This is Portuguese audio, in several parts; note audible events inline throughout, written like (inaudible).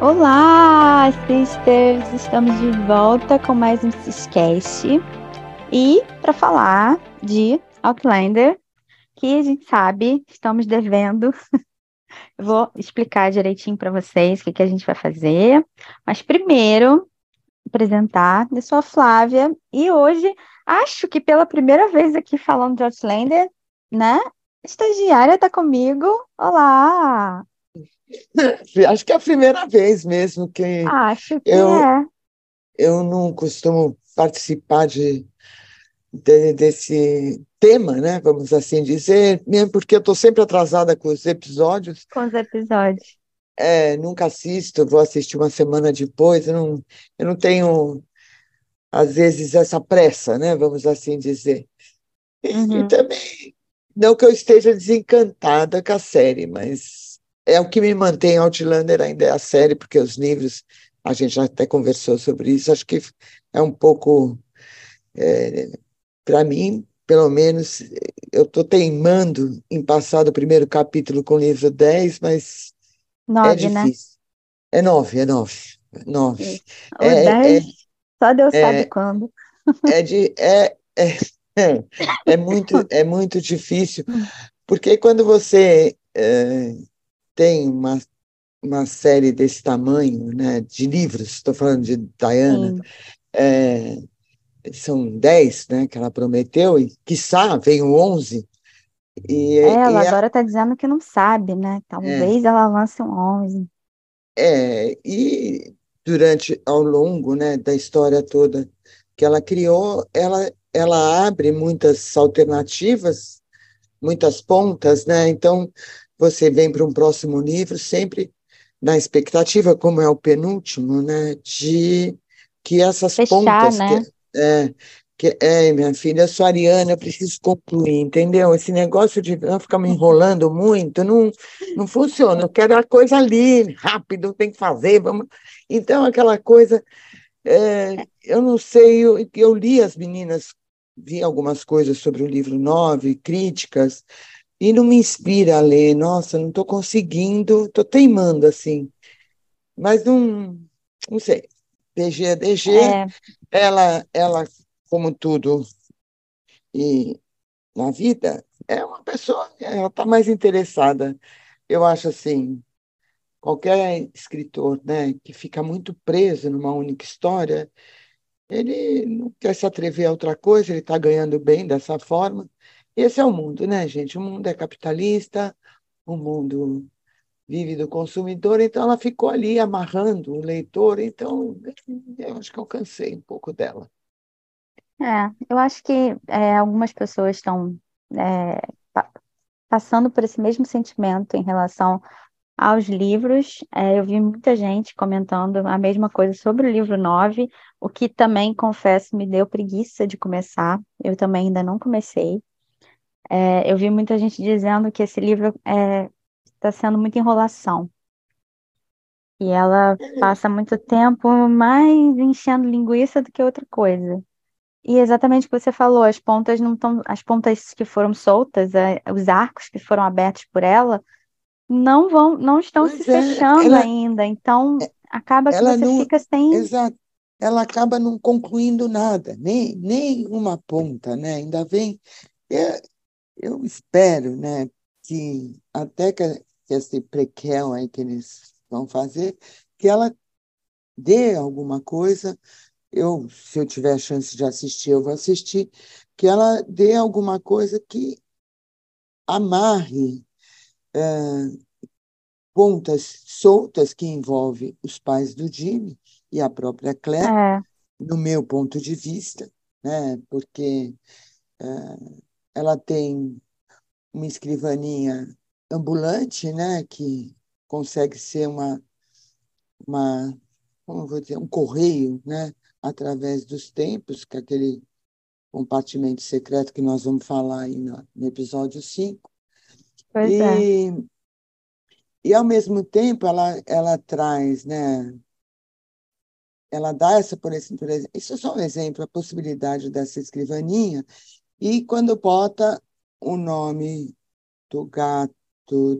Olá, sisters! Estamos de volta com mais um Ciscast. E para falar de Outlander, que a gente sabe, estamos devendo. (laughs) Vou explicar direitinho para vocês o que, que a gente vai fazer. Mas primeiro, apresentar. Eu sou a Flávia e hoje acho que pela primeira vez aqui falando de Outlander, né? Estagiária está comigo. Olá! (laughs) Acho que é a primeira vez mesmo que Acho que eu, é. eu não costumo participar de, de- desse tema, né? Vamos assim dizer, mesmo porque eu estou sempre atrasada com os episódios, Com os episódios. é, nunca assisto, vou assistir uma semana depois, eu não, eu não tenho, às vezes, essa pressa, né? Vamos assim dizer. E, e Uhum. também, não que eu esteja desencantada com a série, mas é o que me mantém Outlander ainda é a série, porque os livros, a gente já até conversou sobre isso, acho que é um pouco, para mim, pelo menos, eu estou teimando em passar do primeiro capítulo com o livro 10, mas é Nove, né? difícil. É nove, é nove, nove. Isso. O É, é, dez, só Deus é, sabe quando. é, de, é, é, (laughs) é muito, é muito difícil, porque quando você eh, tem uma, uma série desse tamanho, né, de livros, estou falando de Diana, eh, são 10, né, que ela prometeu, e quiçá venham 11, e, Ela e agora está dizendo que não sabe, né? é, Talvez ela lance um 11. é, e durante, ao longo, né, da história toda que ela criou, ela, ela abre muitas alternativas, muitas pontas, né? Então, você vem para um próximo livro sempre na expectativa, como é o penúltimo, né, de que essas Fechar, pontas né? que é, que é, minha filha, eu sou ariana, eu preciso concluir, entendeu? Esse negócio de não ficar me enrolando (laughs) muito não, não funciona. Eu quero a coisa ali, rápido, tem que fazer, vamos. Então, aquela coisa, é, eu não sei, eu, eu li as meninas, vi algumas coisas sobre o livro 9, críticas, e não me inspira a ler. Nossa, não estou conseguindo, estou teimando assim, mas não, não sei. DG é DG, É, ela, ela, como tudo e na vida, é uma pessoa, ela está mais interessada. Eu acho assim, qualquer escritor, né, que fica muito preso numa única história, ele não quer se atrever a outra coisa, ele está ganhando bem dessa forma. Esse é o mundo, né, gente? O mundo é capitalista, o mundo vive do consumidor, então ela ficou ali amarrando o leitor, então eu acho que eu cansei um pouco dela. é. Eu acho que é, algumas pessoas estão é, pa- passando por esse mesmo sentimento em relação aos livros. É, eu vi muita gente comentando a mesma coisa sobre o livro 9, o que também, confesso, me deu preguiça de começar. Eu também ainda não comecei. É, eu vi muita gente dizendo que esse livro está sendo muita enrolação. E ela passa muito tempo mais enchendo linguiça do que outra coisa. E exatamente o que você falou, as pontas não estão, as pontas que foram soltas, é, os arcos que foram abertos por ela, não vão, não estão se Pois é, fechando ela, ainda. Então, acaba que você não, fica sem. exato, ela acaba não concluindo nada, nem, nem uma ponta, né? Ainda vem, é, eu espero, né, que até que, esse prequel aí que eles vão fazer, que ela dê alguma coisa, eu, se eu tiver a chance de assistir, eu vou assistir, que ela dê alguma coisa que amarre eh, pontas soltas que envolve os pais do Jimmy e a própria Claire, É, no meu ponto de vista, né? Porque eh, ela tem uma escrivaninha ambulante, né? Que consegue ser uma, uma, como vou dizer, um correio, né? Através dos tempos, que é aquele compartimento secreto que nós vamos falar aí no, no episódio 5. pois é. E, e, ao mesmo tempo, ela, ela traz, né? Ela dá essa, por exemplo, isso é só um exemplo, a possibilidade dessa escrivaninha, e quando bota o nome do gato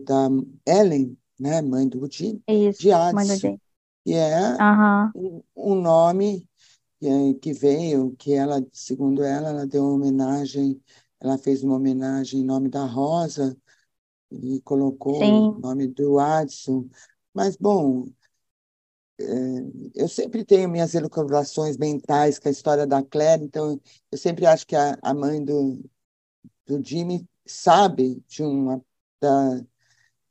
da Ellen, né, mãe do Jim, Isso, de. Jay. que é uhum. um nome que veio, que ela, segundo ela, ela deu uma homenagem, ela fez uma homenagem em nome da Rosa e colocou Sim. o nome do Adson. Mas, bom, é, eu sempre tenho minhas elucubrações mentais com a história da Claire, então eu sempre acho que a, a mãe do, do Jimmy sabe de uma da,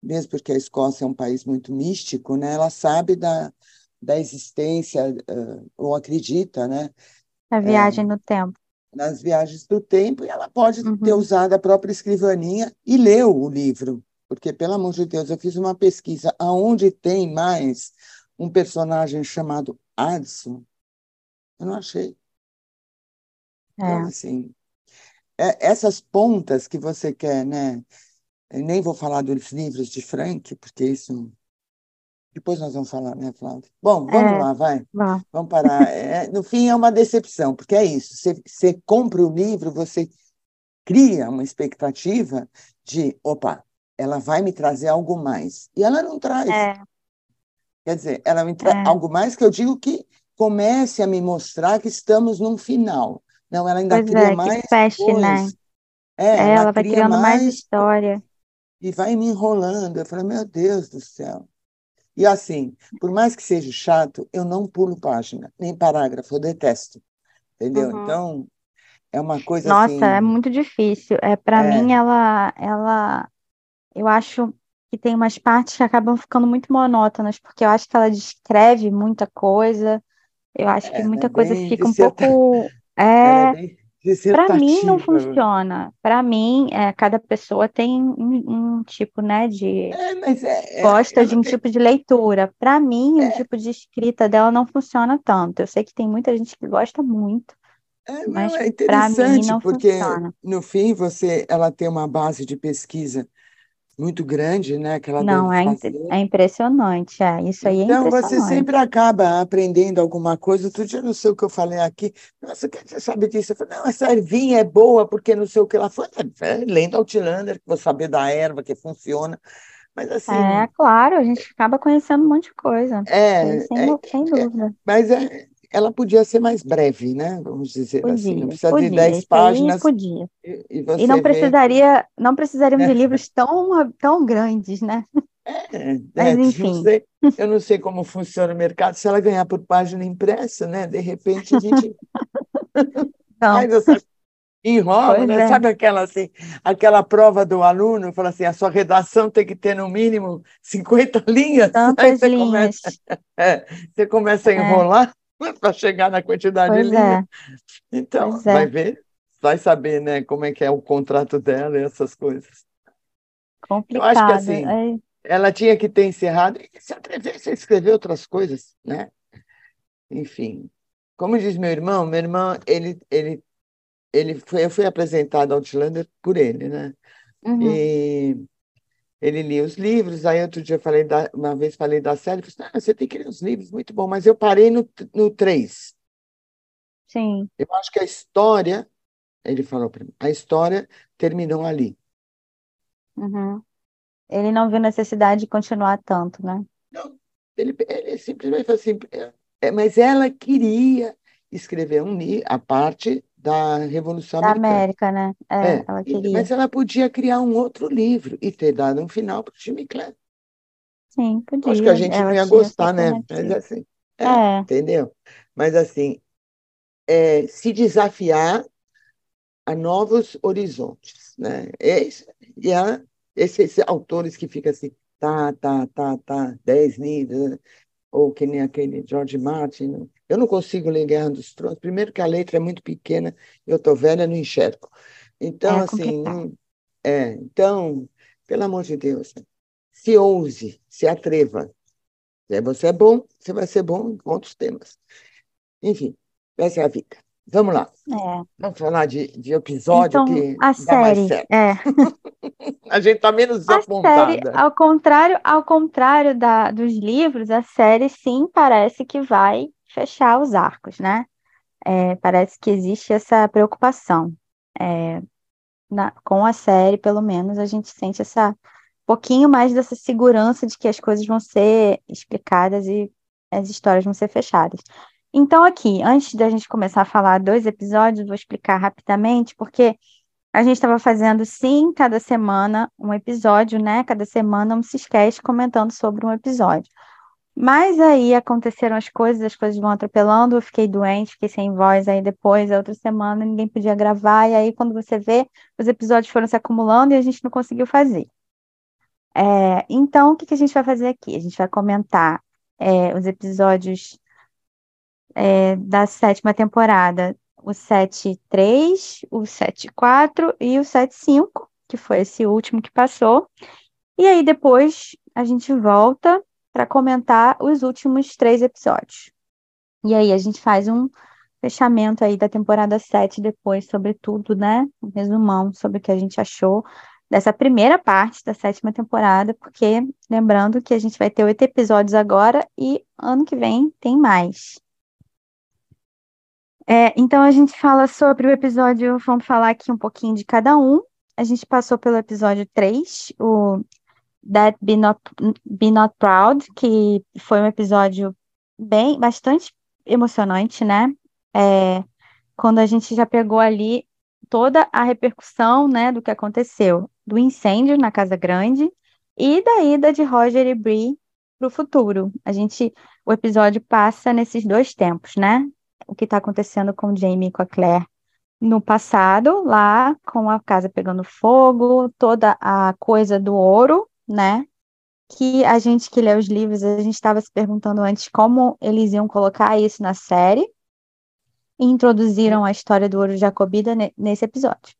mesmo porque a Escócia é um país muito místico, né? Ela sabe da, da existência uh, ou acredita, né? A viagem é, no tempo. Nas viagens do tempo, e ela pode uhum. ter usado a própria escrivaninha e leu o livro, porque pelo amor de Deus, eu fiz uma pesquisa aonde tem mais um personagem chamado Adson, eu não achei. Então, é. Então, assim, é, essas pontas que você quer, né? Eu nem vou falar dos livros de Frank, porque isso. Depois nós vamos falar, né, Flávia? Bom, vamos é, lá, vai. Vamos parar. É, no fim, é uma decepção, porque é isso. Você, você compra o livro, você cria uma expectativa de, opa, ela vai me trazer algo mais. E ela não traz. É. Quer dizer, ela me traz é. algo mais que eu digo que comece a me mostrar que estamos num final. Não, ela ainda pois cria é, mais feche, né? Né? É, ela, ela vai criando mais, mais história. E vai me enrolando. Eu falei, meu Deus do céu. E assim, por mais que seja chato, eu não pulo página, nem parágrafo, eu detesto. Entendeu? Uhum. Então, é uma coisa Nossa, assim... é muito difícil. É, para é. mim, ela, ela, eu acho que tem umas partes que acabam ficando muito monótonas, porque eu acho que ela descreve muita coisa. Eu acho é, que muita é coisa fica um pouco. (laughs) É, é para mim não funciona. Para mim, é, cada pessoa tem um, um tipo, né, de é, é, é gosta de um tipo de leitura. Para mim, o é. tipo de escrita dela não funciona tanto. Eu sei que tem muita gente que gosta muito, é, mas é interessante mim não porque funciona. no fim você, ela tem uma base de pesquisa muito grande, né? Que ela Não, é, é impressionante, é. Isso aí é então, é você sempre acaba aprendendo alguma coisa. Outro dia, não sei o que eu falei aqui. Nossa, o que você sabe disso? Eu falei, não, essa ervinha é boa porque não sei o que ela foi. É, lendo Outlander, que vou saber da erva que funciona. Mas assim. É, claro, a gente acaba conhecendo um monte de coisa. É, sem, é, sem é, dúvida. mas é, ela podia ser mais breve, né? Vamos dizer podia, assim. Não precisa podia, de 10 páginas. Podia. E, e, e não precisaria, não precisariam de livros tão, tão grandes, né? É, Mas, é, enfim. Não sei, eu não sei como funciona o mercado. Se ela ganhar por página impressa, né? De repente a gente. (laughs) Não. Ai, enrola, pois né? É. Sabe aquela assim, aquela prova do aluno, fala assim, a sua redação tem que ter no mínimo 50 (laughs) linhas. Tantas Aí você linhas. começa, (laughs) é, você começa a é. enrolar (laughs) para chegar na quantidade pois. É. Então, pois vai é. ver, vai saber, né, como é que é o contrato dela e essas coisas. Complicado. Eu acho que assim, é. ela tinha que ter encerrado e se atrevesse a escrever outras coisas, né? Enfim, como diz meu irmão, meu irmão, ele, ele, ele foi, eu fui apresentado ao Outlander por ele, né? Uhum. E ele lia os livros, aí outro dia falei da, uma vez falei da série, ele falou, ah, você tem que ler os livros, muito bom, mas eu parei no, no 3. Sim. Eu acho que a história, ele falou para mim, a história terminou ali. Uhum. Ele não viu necessidade de continuar tanto, né? Não, ele, ele simplesmente falou assim, é, é mas ela queria escrever um a parte da Revolução Da Americana. América, né? É, É, ela queria. mas ela podia criar um outro livro e ter dado um final para o Jimmy Clan. Sim, Acho que a podia. gente Ela não ia gostar, né? Mas assim, é, É, entendeu? Mas assim, é, se desafiar a novos horizontes, né? Esse, e a, esses autores que ficam assim, tá, tá, tá, tá, dez livros, né? ou que nem aquele George Martin. Eu não consigo ler Guerra dos Tronos. Primeiro que a letra é muito pequena, eu estou velha, não enxergo. Então, é assim, complicado. é, então, pelo amor de Deus, se ouse, se atreva. Se você é bom, você vai ser bom em outros temas. Enfim, essa é a vida. Vamos lá. É. Vamos falar de, de episódio Então, que a série, é. (laughs) A gente está menos A série, desapontada. ao contrário, ao contrário da, dos livros, a série sim parece que vai fechar os arcos, né? É, parece que existe essa preocupação. É, na- com a série, pelo menos, a gente sente essa pouquinho mais dessa segurança de que as coisas vão ser explicadas e as histórias vão ser fechadas. Então, aqui, antes da gente começar a falar dois episódios, vou explicar rapidamente, porque a gente estava fazendo, sim, cada semana um episódio, né? Cada semana um Ciscast comentando sobre um episódio. Mas aí aconteceram as coisas, as coisas vão atropelando, eu fiquei doente, fiquei sem voz, aí depois, a outra semana, ninguém podia gravar, e aí quando você vê, os episódios foram se acumulando e a gente não conseguiu fazer. É, então, o que, que a gente vai fazer aqui? A gente vai comentar é, os episódios é, da sétima temporada, o 7.3, o 7.4 e o 7.5, que foi esse último que passou. E aí depois a gente volta para comentar os últimos três episódios. E aí a gente faz um fechamento aí da temporada 7 depois sobre tudo, né? Um resumão sobre o que a gente achou dessa primeira parte da sétima temporada, porque lembrando que a gente vai ter oito episódios agora e ano que vem tem mais. É, então a gente fala sobre o episódio, vamos falar aqui um pouquinho de cada um. A gente passou pelo episódio 3, o That Be Not, Be Not Proud, que foi um episódio bem, bastante emocionante, né? É, quando a gente já pegou ali toda a repercussão, né, do que aconteceu, do incêndio na Casa Grande e da ida de Roger e Bree para o futuro. A gente, o episódio passa nesses dois tempos, né? O que está acontecendo com Jamie e com a Claire no passado, lá com a casa pegando fogo, toda a coisa do ouro né? Que a gente que lê os livros, a gente estava se perguntando antes como eles iam colocar isso na série. E introduziram a história do ouro jacobida nesse episódio.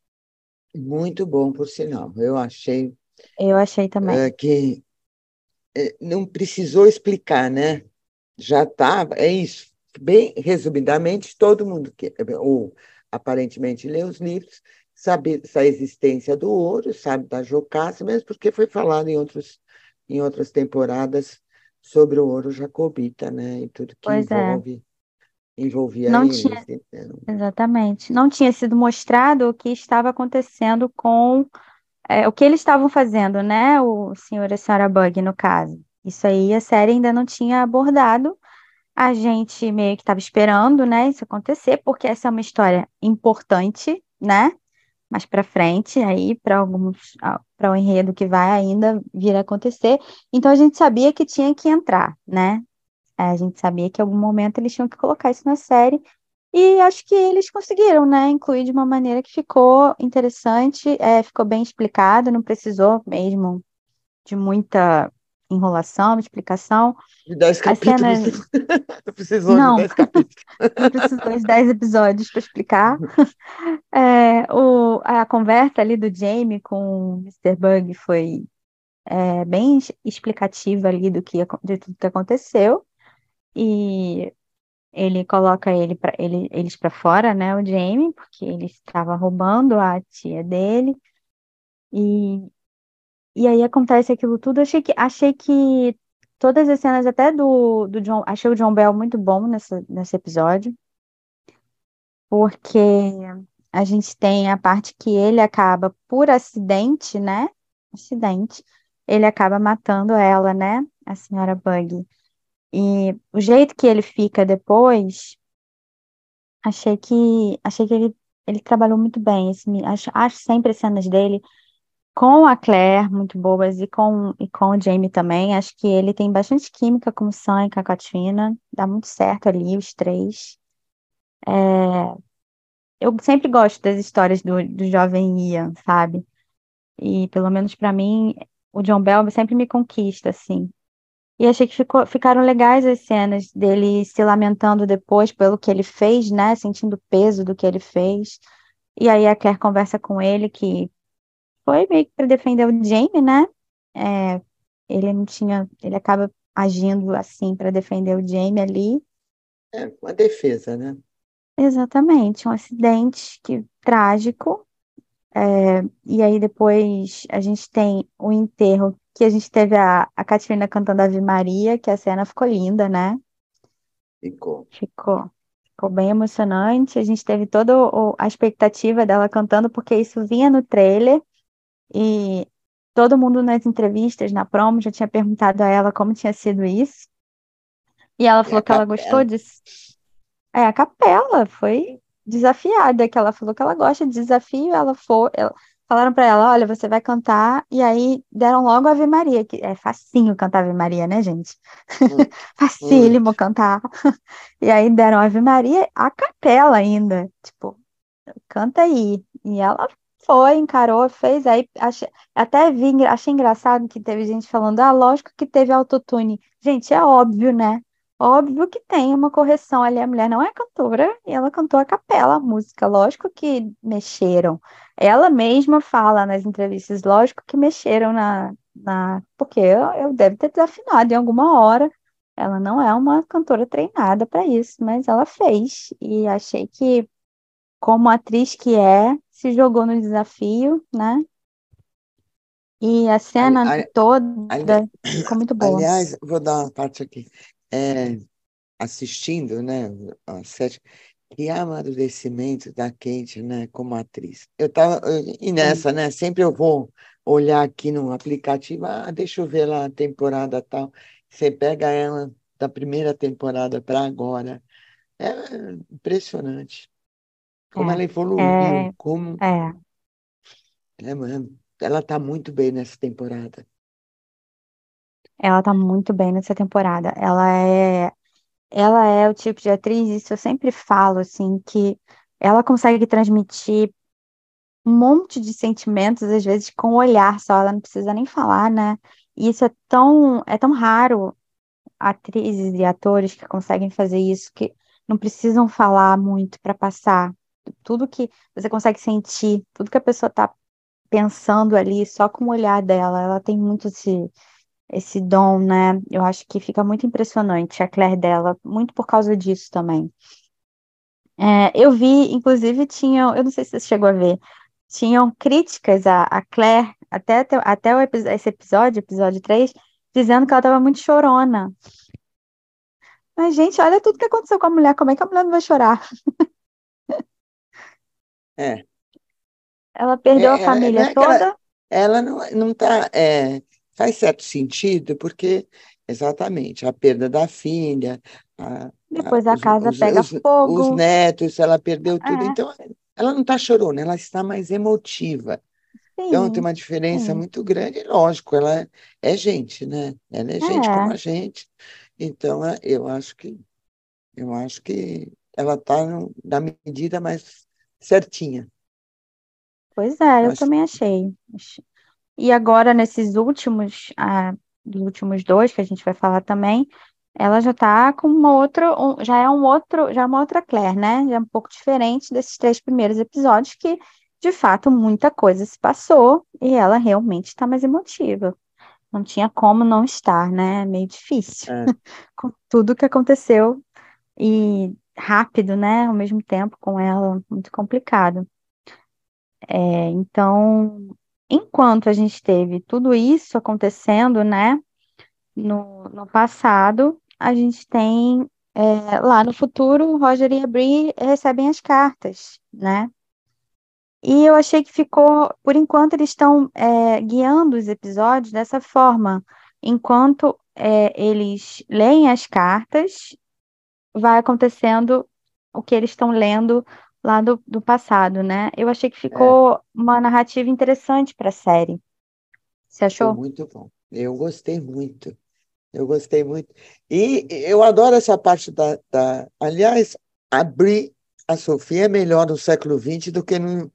Muito bom, por sinal. Eu achei. Eu achei também. É, que é, não precisou explicar, né? Já estava. É isso. Bem resumidamente, todo mundo que, ou aparentemente lê os livros, sabe a existência do ouro, sabe da Jocasta, mesmo porque foi falado em, outros, em outras temporadas sobre o ouro jacobita, né? E tudo que pois é. envolve, é. envolvia Não eles. Tinha... Então. Exatamente. Não tinha sido mostrado o que estava acontecendo com é, o que eles estavam fazendo, né? O senhor e a senhora Bug, no caso. Isso aí a série ainda não tinha abordado. A gente meio que estava esperando, né, isso acontecer, porque essa é uma história importante, né? Mais para frente, aí para alguns para o enredo que vai ainda vir a acontecer. Então a gente sabia que tinha que entrar, né? É, a gente sabia que em algum momento eles tinham que colocar isso na série. E acho que eles conseguiram, né? Incluir de uma maneira que ficou interessante, é, ficou bem explicado, não precisou mesmo de muita enrolação, explicação. De 10 capítulos. (laughs) Cenas... precisou não, (laughs) de 10 capítulos. não precisou de 10 episódios para explicar. (laughs) É, o, a conversa ali do Jamie com o Mr. Bug foi é, bem explicativa ali do que, de tudo que aconteceu. E ele coloca ele pra, ele, eles para fora, né, o Jamie, porque ele estava roubando a tia dele. E e aí acontece aquilo tudo. Achei que, achei que todas as cenas, até do, do John, achei o John Bell muito bom nessa, nesse episódio, porque a gente tem a parte que ele acaba por acidente, né? Acidente, ele acaba matando ela, né? A senhora Bug. E o jeito que ele fica depois, achei que achei que ele, ele trabalhou muito bem. Esse, acho, acho sempre as cenas dele com a Claire, muito boas, e com, e com o Jamie também. Acho que ele tem bastante química com o Sam e com a Katrina. Dá muito certo ali, os três. É... Eu sempre gosto das histórias do, do jovem Ian, sabe? E pelo menos para mim, o John Bell sempre me conquista, assim. E achei que ficou, ficaram legais as cenas dele se lamentando depois pelo que ele fez, né? Sentindo o peso do que ele fez. E aí a Claire conversa com ele que foi meio que para defender o Jamie, né? É, ele não tinha, ele acaba agindo assim para defender o Jamie ali. É uma defesa, né? Exatamente, um acidente que trágico. É, e aí depois a gente tem o enterro que a gente teve a, a Catarina cantando Ave Maria, que a cena ficou linda, né? Ficou. Ficou. Ficou bem emocionante. A gente teve toda a expectativa dela cantando, porque isso vinha no trailer. E todo mundo nas entrevistas, na promo, já tinha perguntado a ela como tinha sido isso. E ela E falou a que ela gostou disso. É, a capela foi desafiada, que ela falou que ela gosta de desafio, ela foi, ela- falaram pra ela, olha, você vai cantar, e aí deram logo Ave Maria, que é facinho cantar Ave Maria, né, gente? Hum, (laughs) Facílimo muito. cantar. (laughs) E aí deram Ave Maria a capela ainda, tipo, canta aí. E ela foi, encarou, fez, aí achei- até vi, achei engraçado que teve gente falando, ah, lógico que teve autotune. Gente, é óbvio, né? Óbvio que tem uma correção ali. A mulher não é cantora e ela cantou a capela, a música. Lógico que mexeram. Ela mesma fala nas entrevistas, lógico que mexeram na, na... porque eu, eu deve ter desafinado em alguma hora. Ela não é uma cantora treinada para isso, mas ela fez. E achei que como atriz que é, se jogou no desafio, né? E a Ali- cena ali- ali- toda ficou muito (coughs) boa. aliás, vou dar uma parte aqui. É, assistindo, né, a série, que amadurecimento da Kate, né, como atriz. Eu tava, eu- e Sim. nessa, né, sempre eu vou olhar aqui no aplicativo, ah, deixa eu ver lá a temporada tal. Você pega ela da primeira temporada para agora. É impressionante como ela É, evoluiu, como é, é. é, mano, ela está muito bem nessa temporada. Ela tá muito bem nessa temporada. Ela é, ela é o tipo de atriz, isso eu sempre falo, assim, que ela consegue transmitir um monte de sentimentos, às vezes, com o olhar só, ela não precisa nem falar, né? E isso é tão, é tão raro atrizes e atores que conseguem fazer isso, que não precisam falar muito para passar. Tudo que você consegue sentir, tudo que a pessoa tá pensando ali, só com o olhar dela, ela tem muito esse, esse dom, né? Eu acho que fica muito impressionante a Claire dela, muito por causa disso também. É, eu vi, inclusive, tinham, eu não sei se você chegou a ver, tinham críticas à, à Claire, até, até, o esse episódio, episódio 3, dizendo que ela estava muito chorona. Mas, gente, olha tudo que aconteceu com a mulher, como é que a mulher não vai chorar? (laughs) É, Ela perdeu a é, é, não família é que ela, toda, ela não, não tá, é, faz certo sentido, porque exatamente a perda da filha, a- a- depois a os, casa os, pega os, os fogo. netos, ela perdeu tudo, É, então ela não está chorona, ela está mais emotiva. Então tem uma diferença sim. muito grande, e lógico, ela é gente, né? Ela é gente como É, a gente. Então é, eu acho que eu acho que ela está na medida mais certinha. pois é, Eu também achei. E agora, nesses últimos, ah, dos últimos dois que a gente vai falar também, ela já tá com uma outra, um- já é um outro, já é uma outra Claire, né? Já é um pouco diferente desses três primeiros episódios, que de fato muita coisa se passou e ela realmente está mais emotiva. Não tinha como não estar, né? É meio difícil é, (laughs) com tudo que aconteceu e rápido, né? Ao mesmo tempo com ela, muito complicado. É, então, enquanto a gente teve tudo isso acontecendo, né? No, no passado, a gente tem é, lá no futuro, Roger e a Bree recebem as cartas, né? E eu achei que ficou, por enquanto, eles estão é, guiando os episódios dessa forma. Enquanto é, eles leem as cartas, vai acontecendo o que eles estão lendo lá do, do passado, né? Eu achei que é, ficou uma narrativa interessante para a série. Você ficou achou? muito bom. Eu gostei muito. Eu gostei muito. E eu adoro essa parte da, da... Aliás, a Brie, a Sofia é melhor no século XX do que no...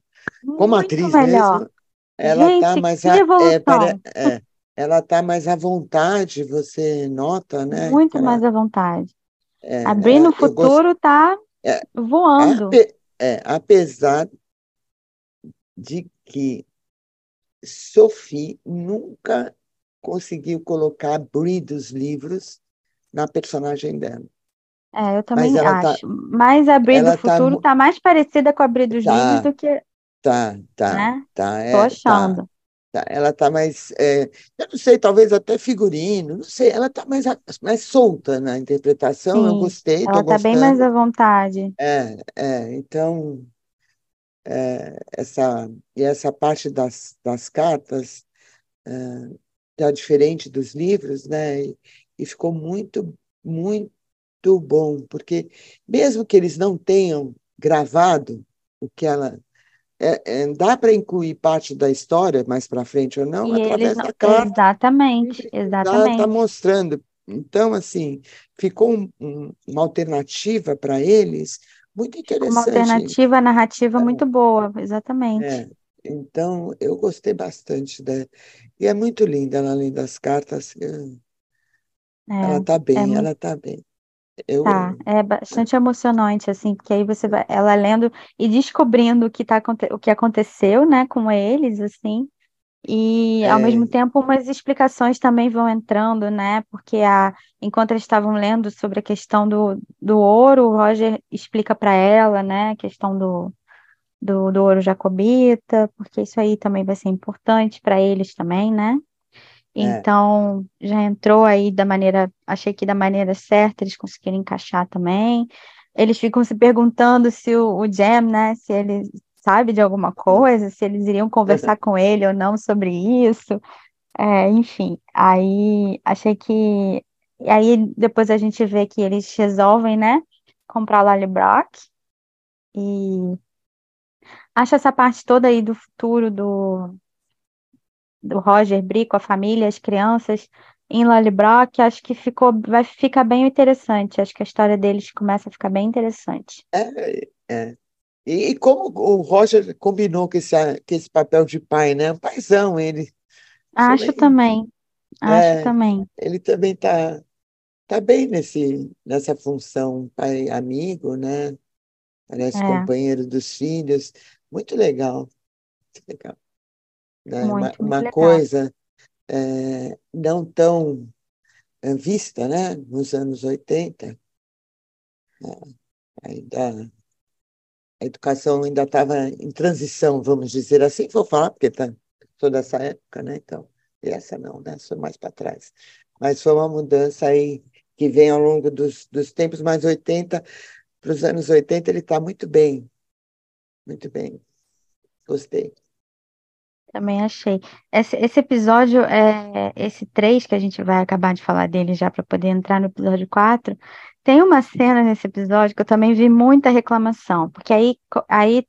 Como Muito atriz melhor. mesmo, ela tá Gente, mais a- é, evolução! é, ela tá mais à vontade, você nota, né? Muito mais ela, à vontade. É, A Bri ela, no eu gosto, futuro tá é, voando. ape- é, apesar de que Sophie nunca conseguiu colocar a Brie dos livros na personagem dela, É, eu mas também ela tá, acho. Mas a Bri do ela tá, futuro mu- tá mais parecida com a Bri dos livros tá, do que, tá, tá, né? tá, Tô é, tá. achando. Tá, Ela está mais, é, eu não sei, talvez até figurino, não sei, ela está mais, mais solta na interpretação, eu Sim, gostei, ela tá bem mais à gostando. vontade. É, é, então, é, essa, e essa parte das, das cartas é, tá diferente dos livros, né? E, e ficou muito, muito bom, porque mesmo que eles não tenham gravado o que ela. É, é, dá para incluir parte da história mais para frente ou não, E através eles da carta. Exatamente, Está exatamente. mostrando. Então, assim, ficou um- um- uma alternativa para eles muito Ficou uma interessante. alternativa narrativa muito boa, exatamente. É, então, eu gostei bastante da. E é muito linda, ela, além das cartas. eh, Ela É, está é bem, ela está bem. Eu, Tá, é bastante emocionante, assim, porque aí você vai, ela lendo e descobrindo o que tá, o que aconteceu, né, com eles, assim, e ao mesmo é, tempo umas explicações também vão entrando, né, porque a, enquanto eles estavam lendo sobre a questão do, do ouro, o Roger explica para ela, né, a questão do, do, do ouro jacobita, porque isso aí também vai ser importante para eles também, né? É, Então, já entrou aí da maneira, achei que da maneira certa eles conseguiram encaixar também. Eles ficam se perguntando se o, o Jam, né, se ele sabe de alguma coisa, se eles iriam conversar com ele ou não sobre isso. É, enfim, aí achei que. E aí depois a gente vê que eles resolvem, né, comprar Lally Brock. E acho essa parte toda aí do futuro do do Roger Brie com a família, as crianças em Lallybrook, acho que ficou, vai ficar bem interessante. Acho que a história deles começa a ficar bem interessante. é, é. E, e como o Roger combinou com esse, com esse papel de pai, né? Um paizão, ele. Acho bem- também, acho é, também. ele também está tá bem nesse, nessa função, pai amigo, né? Parece É, companheiro dos filhos. Muito legal, muito legal. Né? Uma, muito, muito uma legal. coisa é, não tão vista, né? Nos anos 80, ainda a educação ainda estava em transição, vamos dizer assim, vou falar, porque tá, sou dessa época, né? Então, e essa não, né? Sou mais para trás. Mas foi uma mudança aí que vem ao longo dos, dos tempos, mais 80 para os anos 80 ele está muito bem, muito bem. Gostei. Também achei. Esse, esse episódio, é, esse 3 que a gente vai acabar de falar dele já para poder entrar no episódio 4, tem uma cena nesse episódio que eu também vi muita reclamação, porque aí, aí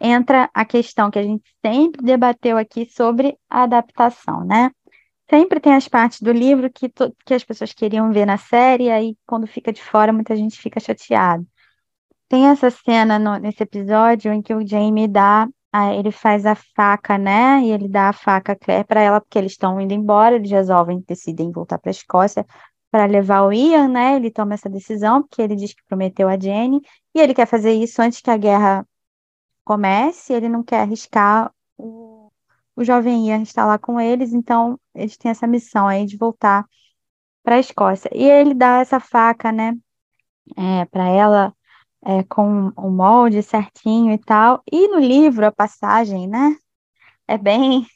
entra a questão que a gente sempre debateu aqui sobre a adaptação, né? Sempre tem as partes do livro que, que as pessoas queriam ver na série, e aí quando fica de fora, muita gente fica chateada. Tem essa cena no- nesse episódio em que o Jamie dá, ele faz a faca, né? E ele dá a faca Claire para ela, porque eles estão indo embora, eles resolvem, decidem voltar para a Escócia para levar o Ian, né? Ele toma essa decisão, porque ele diz que prometeu a Jenny, e ele quer fazer isso antes que a guerra comece, ele não quer arriscar o, o jovem Ian estar lá com eles, então eles têm essa missão aí de voltar para a Escócia. E ele dá essa faca, né? É, para ela é, com o molde certinho e tal. E no livro, a passagem, né? É bem,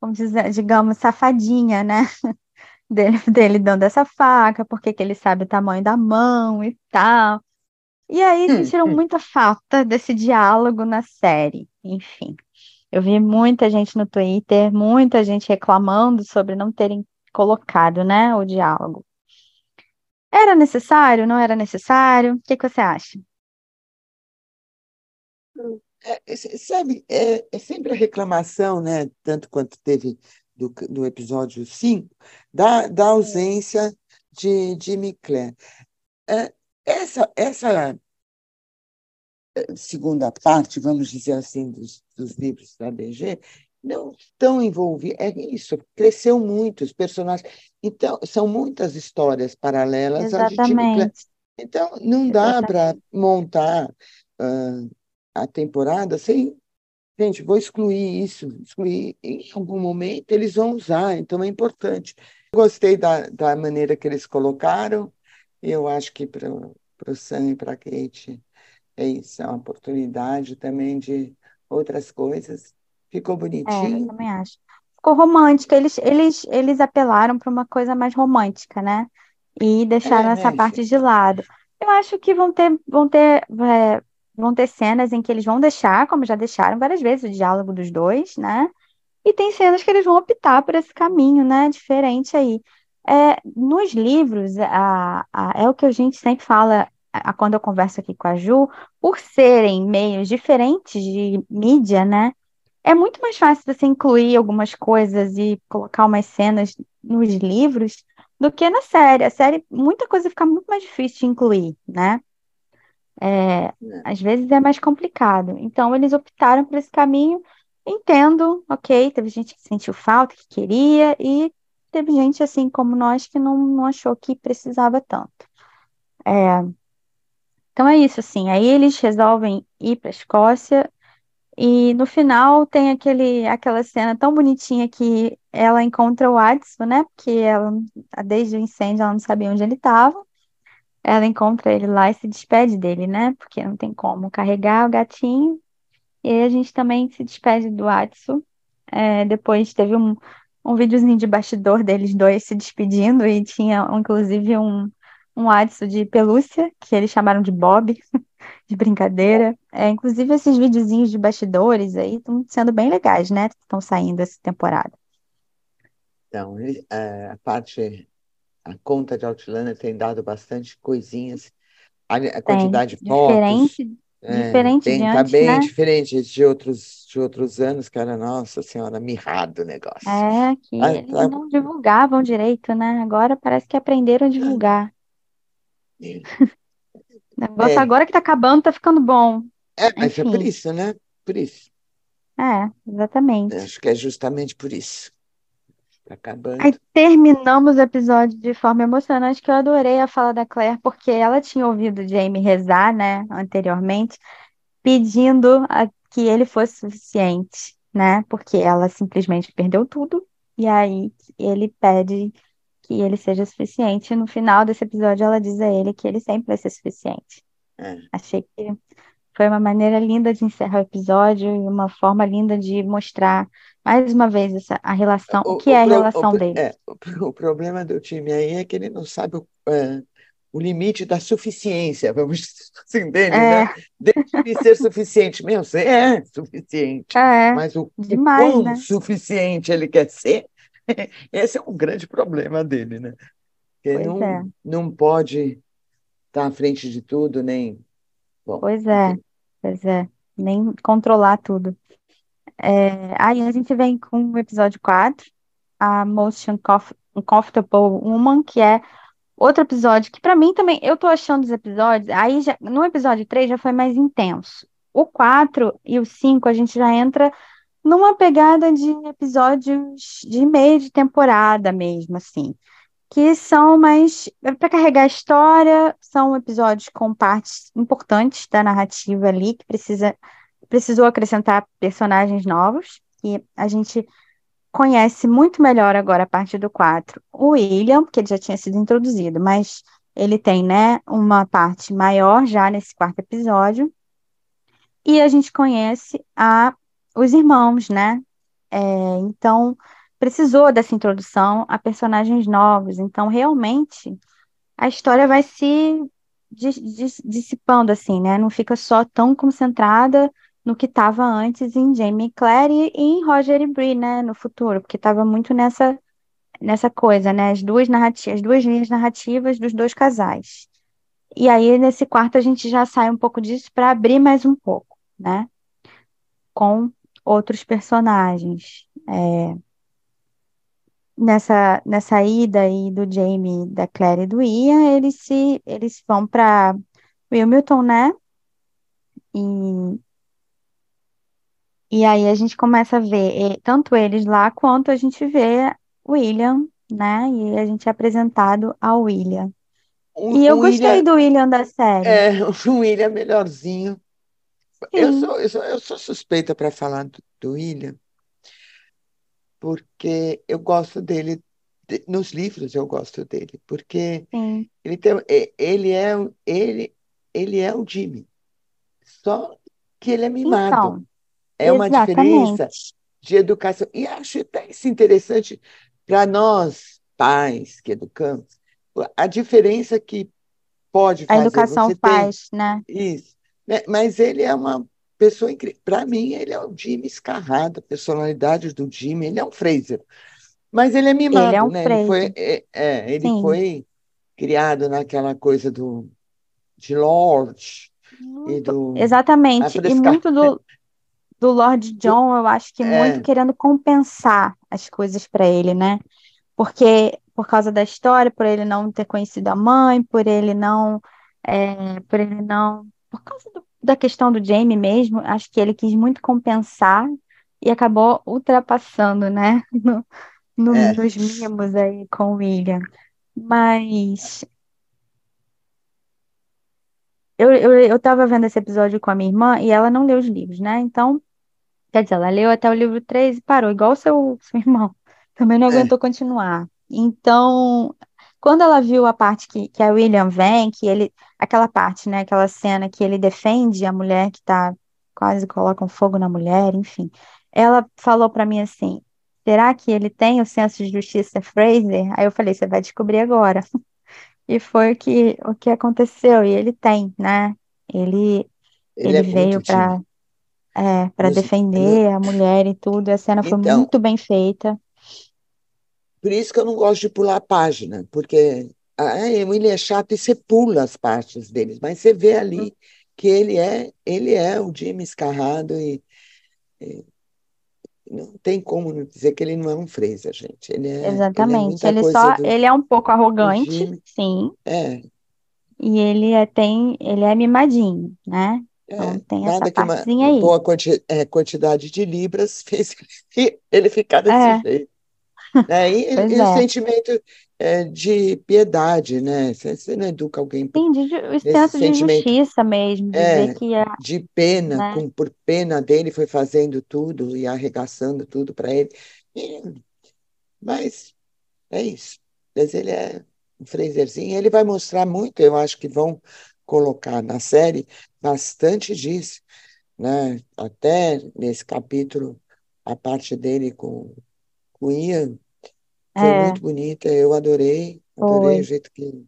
vamos dizer, digamos, safadinha, né? (laughs) Dele, dele dando essa faca, porque que ele sabe o tamanho da mão e tal. E aí Hum, sentiram hum. muita falta desse diálogo na série. Enfim, eu vi muita gente no Twitter, muita gente reclamando sobre não terem colocado, né, o diálogo. Era necessário? Não era necessário? O que que você acha? É, é, sabe, é, é sempre a reclamação, né? Tanto quanto teve do, do episódio 5, da, da ausência de Jimmy Clare. É, essa, essa segunda parte, vamos dizer assim, dos, dos livros da BG, não estão envolvidos. É isso, cresceu muito os personagens. Então, são muitas histórias paralelas de. Exatamente, Então, não dá para montar ah, a temporada sem. Gente, vou excluir isso, excluir. Em algum momento eles vão usar, então é importante. Gostei da, da maneira que eles colocaram. Eu acho que para o Sam e para a Kate é isso, é uma oportunidade também de outras coisas. Ficou É, eu bonitinho. também acho. Ficou romântica, eles, eles, eles apelaram para uma coisa mais romântica, né? E deixaram É, essa né, parte gente? de lado. Eu acho que vão ter, vão ter, é, vão ter cenas em que eles vão deixar, como já deixaram várias vezes, o diálogo dos dois, né? E tem cenas que eles vão optar por esse caminho, né? Diferente aí. É, nos livros, a, a, é o que a gente sempre fala a, quando eu converso aqui com a Ju, por serem meios diferentes de mídia, né? É muito mais fácil você incluir algumas coisas e colocar umas cenas nos livros do que na série. A série, muita coisa fica muito mais difícil de incluir, né? É, É. às vezes é mais complicado. Então, eles optaram por esse caminho. Entendo, ok, teve gente que sentiu falta, que queria, e teve gente, assim como nós, que não, não achou que precisava tanto. É, então é isso, assim. Aí eles resolvem ir para a Escócia, e no final tem aquele, aquela cena tão bonitinha que ela encontra o Adson, né? Porque ela, desde o incêndio ela não sabia onde ele estava. Ela encontra ele lá e se despede dele, né? Porque não tem como carregar o gatinho. E aí a gente também se despede do Adson. É, depois teve um, um videozinho de bastidor deles dois se despedindo e tinha inclusive um, um Adson de pelúcia, que eles chamaram de Bob, (laughs) de brincadeira. É, inclusive esses videozinhos de bastidores aí estão sendo bem legais, né? Estão saindo essa temporada. Então, é, a parte, a conta de Outlander tem dado bastante coisinhas. A, a Tem. quantidade de fotos Diferente, é, diferente de tem, tá antes, bem né? diferente de outros, de outros anos, cara. Nossa Senhora, mirrado o negócio. É, que Ah, eles tá- não divulgavam direito, né? Agora parece que aprenderam a divulgar. (laughs) O negócio É. agora que tá acabando, tá ficando bom. É, mas é por Enfim. isso, né? Por isso. É, exatamente. Acho que é justamente por isso. Tá acabando. Aí terminamos o episódio de forma emocionante, que eu adorei a fala da Claire, porque ela tinha ouvido o Jamie rezar, né, anteriormente, pedindo a- que ele fosse suficiente, né, porque ela simplesmente perdeu tudo, e aí ele pede que ele seja suficiente. E no final desse episódio, ela diz a ele que ele sempre vai ser suficiente. É. Achei que foi uma maneira linda de encerrar o episódio e uma forma linda de mostrar mais uma vez essa, a relação, o, que é a pro- relação pro- deles. é, o, pro- o problema do time aí é que ele não sabe o, é, o limite da suficiência, vamos dizer (laughs) assim, dele, É. né? Deixa ele ser suficiente. Meu, você é suficiente, É, mas o, o demais, quão né? suficiente ele quer ser, (laughs) esse é um grande problema dele, né? Porque Pois não, é. não pode estar à frente de tudo, nem. Bom, Pois é, pois é. Nem controlar tudo. É, aí a gente vem com o episódio 4, a Most Uncomf- Uncomfortable Woman, que é outro episódio que pra mim também, eu tô achando os episódios, aí já, no episódio 3 já foi mais intenso. O 4 e o 5 a gente já entra numa pegada de episódios de meio de temporada mesmo, assim. Que são mais para carregar a história, são episódios com partes importantes da narrativa ali, que precisa, precisou acrescentar personagens novos, e a gente conhece muito melhor agora a partir do 4 o William, que ele já tinha sido introduzido, mas ele tem, né, uma parte maior já nesse quarto episódio. E a gente conhece a, os irmãos, né? É, então, precisou dessa introdução a personagens novos. Então, realmente, a história vai se dis- dis- dissipando, assim, né? Não fica só tão concentrada no que estava antes em Jamie Claire e em Roger e Bree, né? No futuro, porque estava muito nessa, nessa coisa, né? As duas narrativas, as duas linhas narrativas dos dois casais. E aí, nesse quarto, a gente já sai um pouco disso para abrir mais um pouco, né? Com outros personagens. É, nessa, nessa ida aí do Jamie, da Claire e do Ian, eles se eles vão para Wilmington, né? E aí a gente começa a ver eh, tanto eles lá quanto a gente vê o William, né? E a gente é apresentado ao William. O, E eu gostei William, do William da série. é, (laughs) o William é melhorzinho. Eu sou, eu sou, eu sou suspeita para falar do, do William, porque eu gosto dele, de- nos livros eu gosto dele, porque sim. ele tem, é- ele é, o- ele, ele é o Jimmy, só que ele é mimado. Então, É uma diferença exatamente. de educação. E acho até isso interessante para nós, pais que educamos, a diferença que pode A fazer. educação Você tem faz, né? isso, né? Mas ele é uma pessoa incrível. Para mim, ele é o Jimmy escarrado, a personalidade do Jimmy, ele é um Fraser. Mas ele é Ele é mimado, um né? Ele foi, Fraser, é, é, ele sim. foi criado naquela coisa do, de Lorde e Muito, do exatamente. E muito do, do Lord John, eu acho que muito É, querendo compensar as coisas para ele, né? Porque por causa da história, por ele não ter conhecido a mãe, por ele não, é, por ele não, por causa do- da questão do Jamie mesmo, acho que ele quis muito compensar e acabou ultrapassando, né? (laughs) No, no- é. nos mimos aí com o William. Mas eu, eu, eu tava vendo esse episódio com a minha irmã e ela não leu os livros, né? Então Quer dizer, ela leu até o livro 3 e parou, igual o seu, seu irmão. (laughs) Também não É, aguentou continuar. Então, quando ela viu a parte que, que a William vem, que ele, aquela parte, né, aquela cena que ele defende a mulher que tá quase coloca um fogo na mulher, enfim. Ela falou pra mim assim: será que ele tem o senso de justiça Fraser? Aí eu falei: você vai descobrir agora. (laughs) E foi o que, o que aconteceu, e ele tem, né? Ele, ele ele é veio para é, para defender a mulher e tudo. A cena foi então, muito bem feita. por isso que eu não gosto de pular a página, porque o William é chato e você pula as partes deles, mas você vê ali que ele é, ele é o Jimmy escarrado e, e não tem como não dizer que ele não é um Fraser, gente. Ele é, ele é Exatamente. Ele só, do, ele é um pouco arrogante, sim, É, e ele é, tem, ele é mimadinho, né? Então é, tem essa nada que uma aí. boa quanti- é, quantidade de libras (laughs) fez ele, ficar desse É, jeito. né? E, (laughs) e o é. sentimento é, de piedade, né? Você, não educa alguém por- Sim, de, o senso de sentimento justiça mesmo, de é, que é, de pena, né? com, por pena dele, foi fazendo tudo e arregaçando tudo para ele. E- mas é isso. Mas ele é um Fraserzinho. Ele vai mostrar muito, eu acho que vão colocar na série bastante disso, né? Até nesse capítulo, a parte dele com, com o Ian foi É, muito bonita. Eu adorei, adorei o foi. jeito que,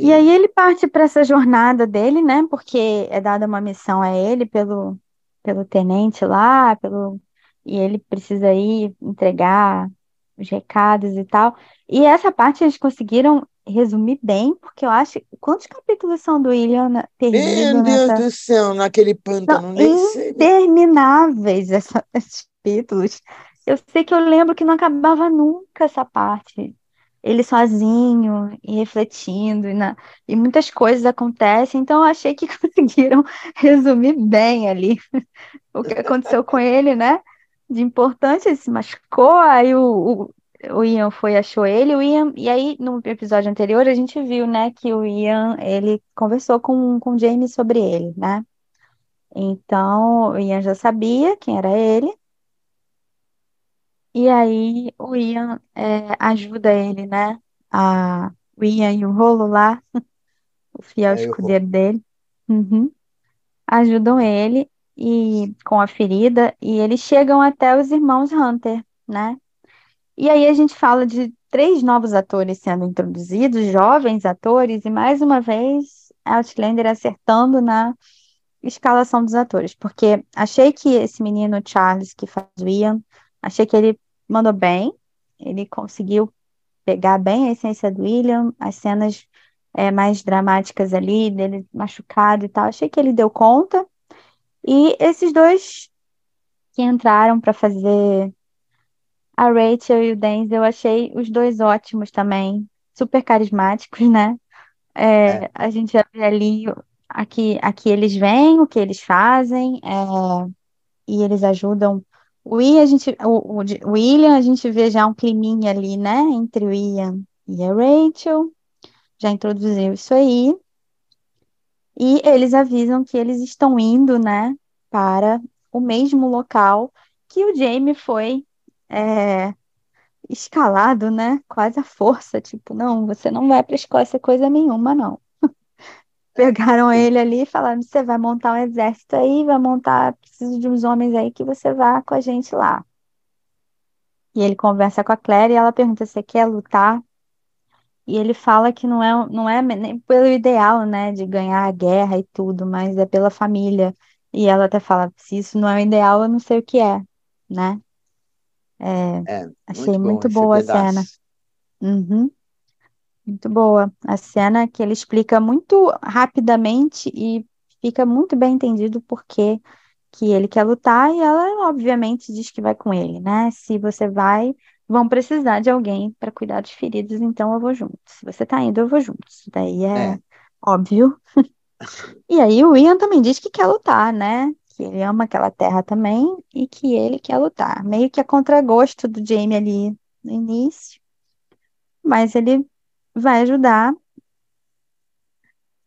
E aí que ele parte para essa jornada dele, né? Porque é dada uma missão a ele pelo, pelo tenente lá, pelo e ele precisa ir entregar os recados e tal. E essa parte eles conseguiram resumir bem, porque eu acho quantos capítulos são do William na- perdido Meu Deus nessa do céu, naquele são pântano, nem sei. intermináveis essa- (laughs) esses capítulos. Eu sei que eu lembro que não acabava nunca essa parte. Ele sozinho e refletindo, e, na- e muitas coisas acontecem, então eu achei que (laughs) conseguiram resumir bem ali (laughs) o que aconteceu com ele, né? De importante, ele se machucou, aí o, o, o Ian foi e achou ele, o Ian, e aí no episódio anterior a gente viu, né, que o Ian, ele conversou com, com o Jamie sobre ele, né? Então, o Ian já sabia quem era ele, e aí o Ian é, ajuda ele, né? A, o Ian e o Rolo lá, (laughs) o fiel vou. escudeiro dele, uhum, ajudam ele e com a ferida, e eles chegam até os irmãos Hunter, né? E aí a gente fala de três novos atores sendo introduzidos, jovens atores, e mais uma vez Outlander acertando na escalação dos atores, porque achei que esse menino Charles que faz o Ian, achei que ele mandou bem, ele conseguiu pegar bem a essência do William, as cenas é, mais dramáticas ali, dele machucado e tal, achei que ele deu conta, e esses dois que entraram para fazer a Rachel e o Denzel, eu achei os dois ótimos também, super carismáticos, né? É, É, a gente já vê ali aqui, aqui eles vêm, o que eles fazem, é, e eles ajudam. O Ian, a gente, o, o, o William, a gente vê já um climinha ali, né? Entre o Ian e a Rachel, já introduziu isso aí. E eles avisam que eles estão indo, né, para o mesmo local que o Jamie foi é, escalado, né? Quase à força, tipo, não, você não vai para a Escócia coisa nenhuma, não. é. (laughs) Pegaram ele ali e falaram: você vai montar um exército aí, vai montar, preciso de uns homens aí que você vá com a gente lá. E ele conversa com a Claire e ela pergunta: você quer lutar? E ele fala que não é, não é nem pelo ideal, né, de ganhar a guerra e tudo, mas é pela família. E ela até fala: se isso não é o ideal, eu não sei o que é, né? É, É, achei muito muito boa a cena. Uhum, muito boa. A cena que ele explica muito rapidamente e fica muito bem entendido por que que ele quer lutar e ela, obviamente, diz que vai com ele, né? Se você vai, vão precisar de alguém para cuidar dos feridos, então eu vou junto. Se você tá indo, eu vou junto. Isso daí é É, óbvio. (laughs) E aí o Ian também diz que quer lutar, né? Que ele ama aquela terra também e que ele quer lutar. Meio que a contragosto do Jamie ali no início, mas ele vai ajudar.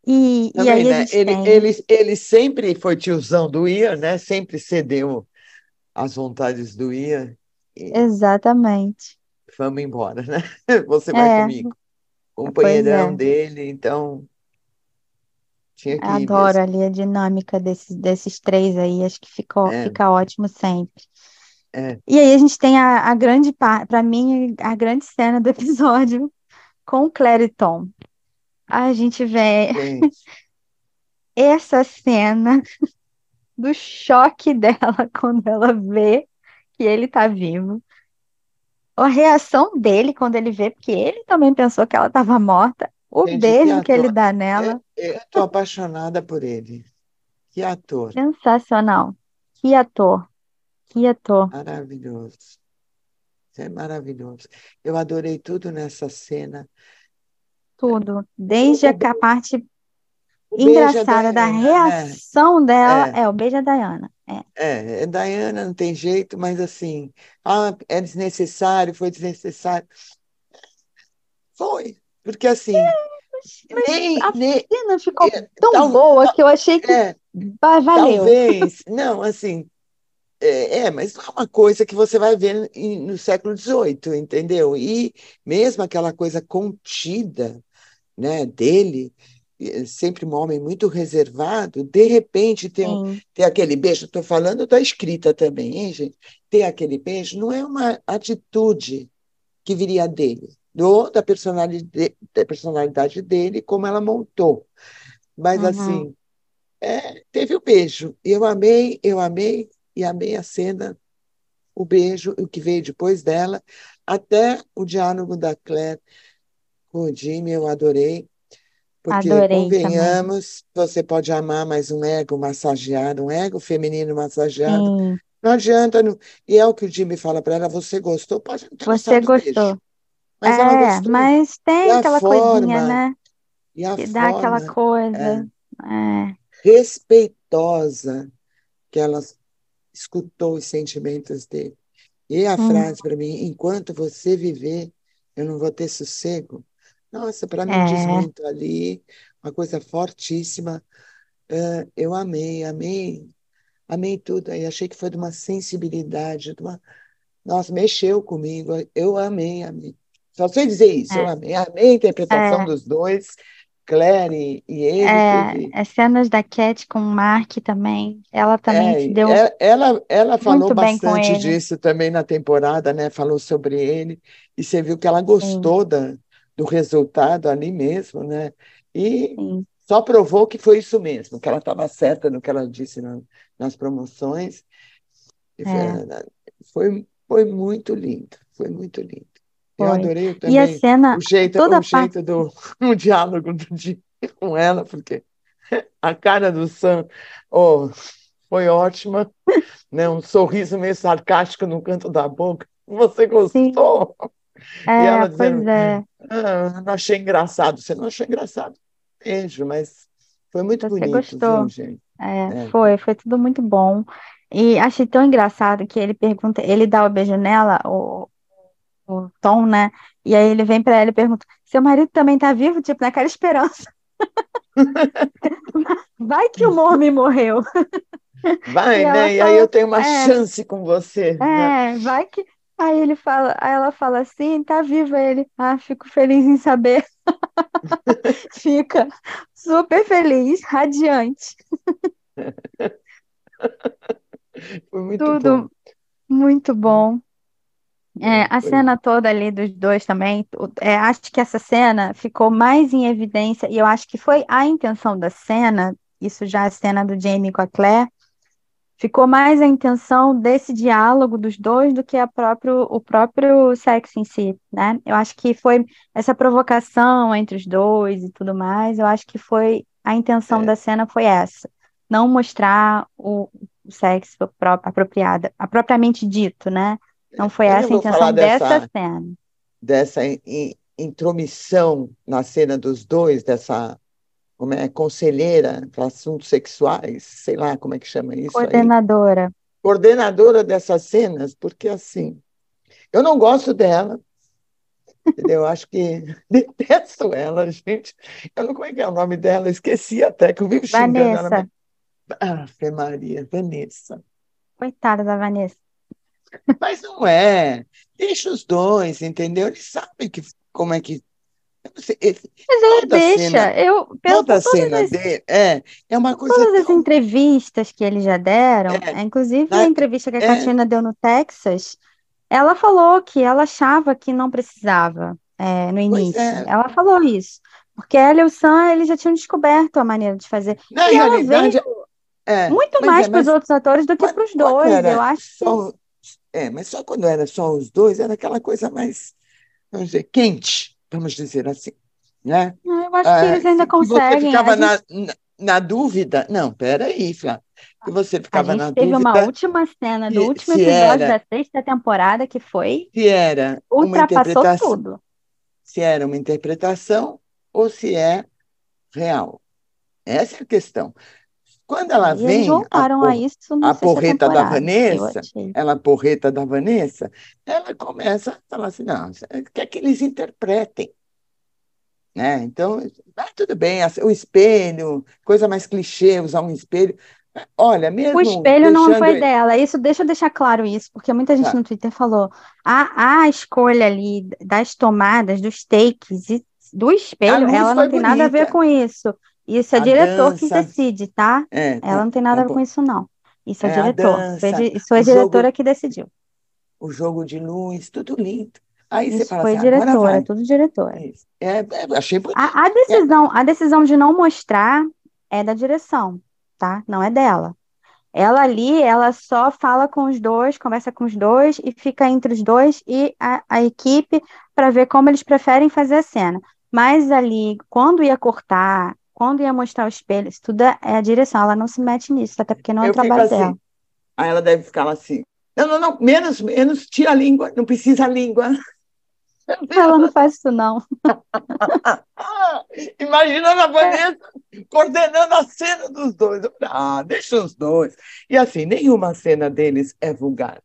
E, e também, aí a né? Ele, ele, ele sempre foi tiozão do Ian, né? Sempre cedeu às vontades do Ian. E exatamente. vamos embora, né? (laughs) Você vai É, comigo. pois é. Companheirão dele, então tinha que Adoro ali a dinâmica desses, desses três aí, acho que ficou, É, fica ótimo sempre. é, E aí a gente tem a, a grande parte, para mim, a grande cena do (laughs) episódio com Claire e Tom. A gente vê gente. (laughs) essa cena (laughs) do choque dela quando ela vê que ele tá vivo. A reação dele quando ele vê, porque ele também pensou que ela estava morta. O Gente, que beijo que ele dá Eu, nela, eu tô apaixonada por ele. Que ator. sensacional. Que ator, que ator. Maravilhoso. É maravilhoso. Eu adorei tudo nessa cena. Tudo. Desde o, a, parte beijo é engraçada da Diana, reação dela, É, é o beijo da Diana. É, é, é Diana, não tem jeito, mas assim, ah, é desnecessário, foi desnecessário. Foi, porque assim, mas nem, a nem cena ficou é, tão tal, boa que eu achei que é, va- valeu. talvez, (laughs) não, assim, É, é, mas não é uma coisa que você vai ver no século XVIII, entendeu? E mesmo aquela coisa contida, né, dele, eh, sempre um homem muito reservado, de repente ter, Sim, ter aquele beijo, estou falando da escrita também, hein, gente? Ter aquele beijo não é uma atitude que viria dele, ou da personalidade, da personalidade dele, como ela montou. Mas uhum, assim, é, teve o beijo. E eu amei, eu amei e amei a cena, o beijo, o que veio depois dela, até o diálogo da Claire com o Jimmy, eu adorei, porque adorei também. convenhamos, você pode amar mais um ego massageado, um ego feminino massageado, Sim, não adianta, não. E é o que o Jimmy fala para ela, você gostou, pode não ter você do beijo, gostou. Mas É, mas E tem aquela coisinha, forma, né? e a Que dá aquela forma é, coisa. É, respeitosa que ela escutou os sentimentos dele. E a hum, frase para mim, enquanto você viver, eu não vou ter sossego. Nossa, para mim diz é, muito ali, uma coisa fortíssima. É, eu amei, amei, amei tudo. Aí achei que foi de uma sensibilidade, de uma... Nossa, mexeu comigo. Eu amei, amei. Só sei dizer isso, eu é, amei. Amei a interpretação é, dos dois, Claire e ele, é, teve as cenas da Cat com o Mark também. Ela também se É, deu é- ela, ela falou bastante disso também na temporada, né? Falou sobre ele, e você viu que ela Sim, gostou da, do resultado ali mesmo, né? E sim, só provou que foi isso mesmo, que ela estava certa no que ela disse na- nas promoções. É, foi, foi muito lindo, foi muito lindo. Eu adorei E a também cena, o jeito, toda o parte. jeito do (laughs) o diálogo do Jimmy (laughs) com ela, porque a cara do Sam, oh, foi ótima né? Um sorriso meio sarcástico no canto da boca. Você Sim, gostou? E é, ela pois dizendo, é. ah, não achei engraçado. Você não achou engraçado? Beijo, mas foi muito Você bonito, viu, gostou. gente? É, É. foi, foi tudo muito bom. E achei tão engraçado que ele pergunta, ele dá o beijo nela, o, o Tom, né? E aí ele vem pra ela e pergunta: Seu marido também tá vivo? Tipo, naquela esperança. (laughs) Vai que o homem morreu. E Vai, ela né? E aí eu tenho uma É, chance com você, né? é, vai que. Aí ele fala, aí ela fala assim, tá vivo Aí ele. Ah, fico feliz em saber. (laughs) Fica super feliz, radiante. (laughs) Foi muito bom. Tudo muito bom. É, É, a foi. cena toda ali dos dois também, é, acho que essa cena ficou mais em evidência, e eu acho que foi a intenção da cena, isso já é a cena do Jamie com a Claire, ficou mais a intenção desse diálogo dos dois do que a próprio, o próprio sexo em si, né? Eu acho que foi essa provocação entre os dois e tudo mais, eu acho que foi a intenção É. da cena foi essa, não mostrar o, o sexo apropriado, apropriamente dito, né? Não foi essa a intenção dessa dessa, cena. dessa in- in- intromissão na cena dos dois, dessa como é, conselheira para assuntos sexuais, sei lá como é que chama isso aí, Coordenadora. coordenadora dessas cenas, porque assim, eu não gosto dela, entendeu? Eu acho que (laughs) detesto ela, gente. Eu não, como é que é o nome dela? Esqueci até que eu vivo xingando ela. Vanessa, Ave Maria, Vanessa. coitada da Vanessa. Mas não é. Deixa os dois, entendeu? Eles sabem que, como é que. sei, esse- Mas toda deixa, cena, eu, pelo, toda todas cena as, dele é, é uma coisa todas as tão. entrevistas que eles já deram, É, é, inclusive na- a entrevista que a é, Katrina deu no Texas, ela falou que ela achava que não precisava, é, no início. é. Ela falou isso, porque ela e o Sam, eles já tinham descoberto a maneira de fazer. Na E ela veio realidade, é, muito mais é, para os outros atores do que para os dois. Eu acho que. É, mas só quando era só os dois, era aquela coisa mais, vamos dizer, quente, vamos dizer assim, né? eu acho que Ah, eles ainda que você conseguem. A ficava gente, na, na, na dúvida. Não, peraí, Flávia. Que você a ficava gente na teve uma dúvida última cena do se, último se episódio era, da sexta temporada que foi se era uma ultrapassou interpretação, tudo. se era uma interpretação ou se é real. Essa é a questão. Quando ela E vem, a, por, a porreta da Vanessa, ela porreta da Vanessa, ela começa a falar assim, não, quer que eles interpretem, né? Então, ah, tudo bem, o espelho, coisa mais clichê, usar um espelho. Olha, O mesmo espelho não foi dela. Isso, deixa eu deixar claro isso, porque muita gente Tá, no Twitter falou a, a escolha ali das tomadas, dos takes e do espelho, ela não tem nada a ver bonita, com isso. Isso é a diretor que dança, decide, tá? é, Ela não tem tá nada a ver com isso, não. Isso é É, diretor. Foi, dança, isso foi a o jogo, diretora que decidiu. o jogo de luz, tudo lindo. Aí você Isso fala foi assim, agora diretora, vai. tudo diretora. Isso. É, é, achei bonito. A, a É, decisão, a decisão de não mostrar é da direção, tá? Não é dela. Ela ali, ela só fala com os dois, conversa com os dois e fica entre os dois e a, a equipe para ver como eles preferem fazer a cena. Mas ali, quando ia cortar, quando ia mostrar o espelho, isso tudo é é a direção, ela não se mete nisso, até porque não é o eu trabalho dela. assim. Aí ela deve ficar assim. Não, não, não, menos, menos, tira a língua, não precisa a língua. (laughs) Ela não faz isso, não. (laughs) Imaginando a Vanessa coordenando a cena dos dois. Ah, deixa os dois. E assim, nenhuma cena deles é vulgar.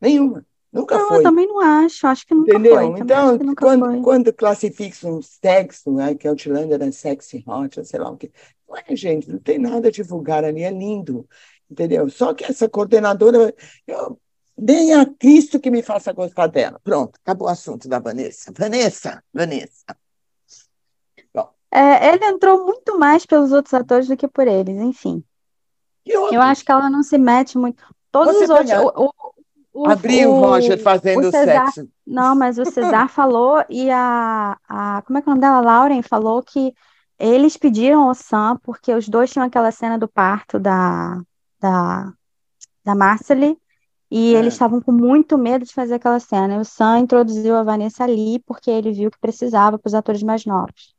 Nenhuma. Nunca Não, eu foi. também não acho, acho que nunca foi. Entendeu? Acho Então, nunca quando, foi. quando classifica um sexo, né, que Outlander é sexy hot, sei lá o quê. Não é, gente, não tem nada de vulgar ali, é lindo. Entendeu? Só que essa coordenadora, eu, nem a Cristo que me faça gostar dela. Pronto, acabou o assunto da Vanessa. Vanessa, Vanessa. Bom, É, ele entrou muito mais pelos outros atores do que por eles, enfim. Eu acho que ela não se mete muito. Todos Você os outros. pega, O, o, o, abriu o Roger o, o fazendo Cesar. sexo. Não, mas o Cesar (laughs) falou e a, a. Como é que é o nome dela? Lauren falou que eles pediram ao Sam, porque os dois tinham aquela cena do parto da, da, da Marcely, e eles É, estavam com muito medo de fazer aquela cena. E o Sam introduziu a Vanessa ali porque ele viu que precisava para os atores mais novos.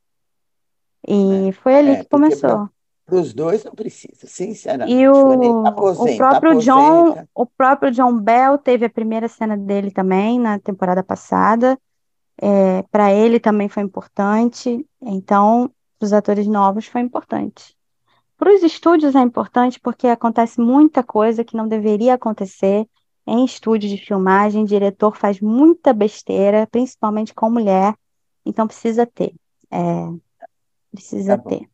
é, E foi ali é, que porque para os dois não precisa, E sinceramente. Vanessa, o, o aposenta, próprio John, o próprio John Bell teve a primeira cena dele também na temporada passada. É, para ele também foi importante. Então, para os atores novos foi importante. Para os estúdios é importante porque acontece muita coisa que não deveria acontecer em estúdio de filmagem. O diretor faz muita besteira, principalmente com mulher. Então precisa ter. É, Tá precisa bom. ter.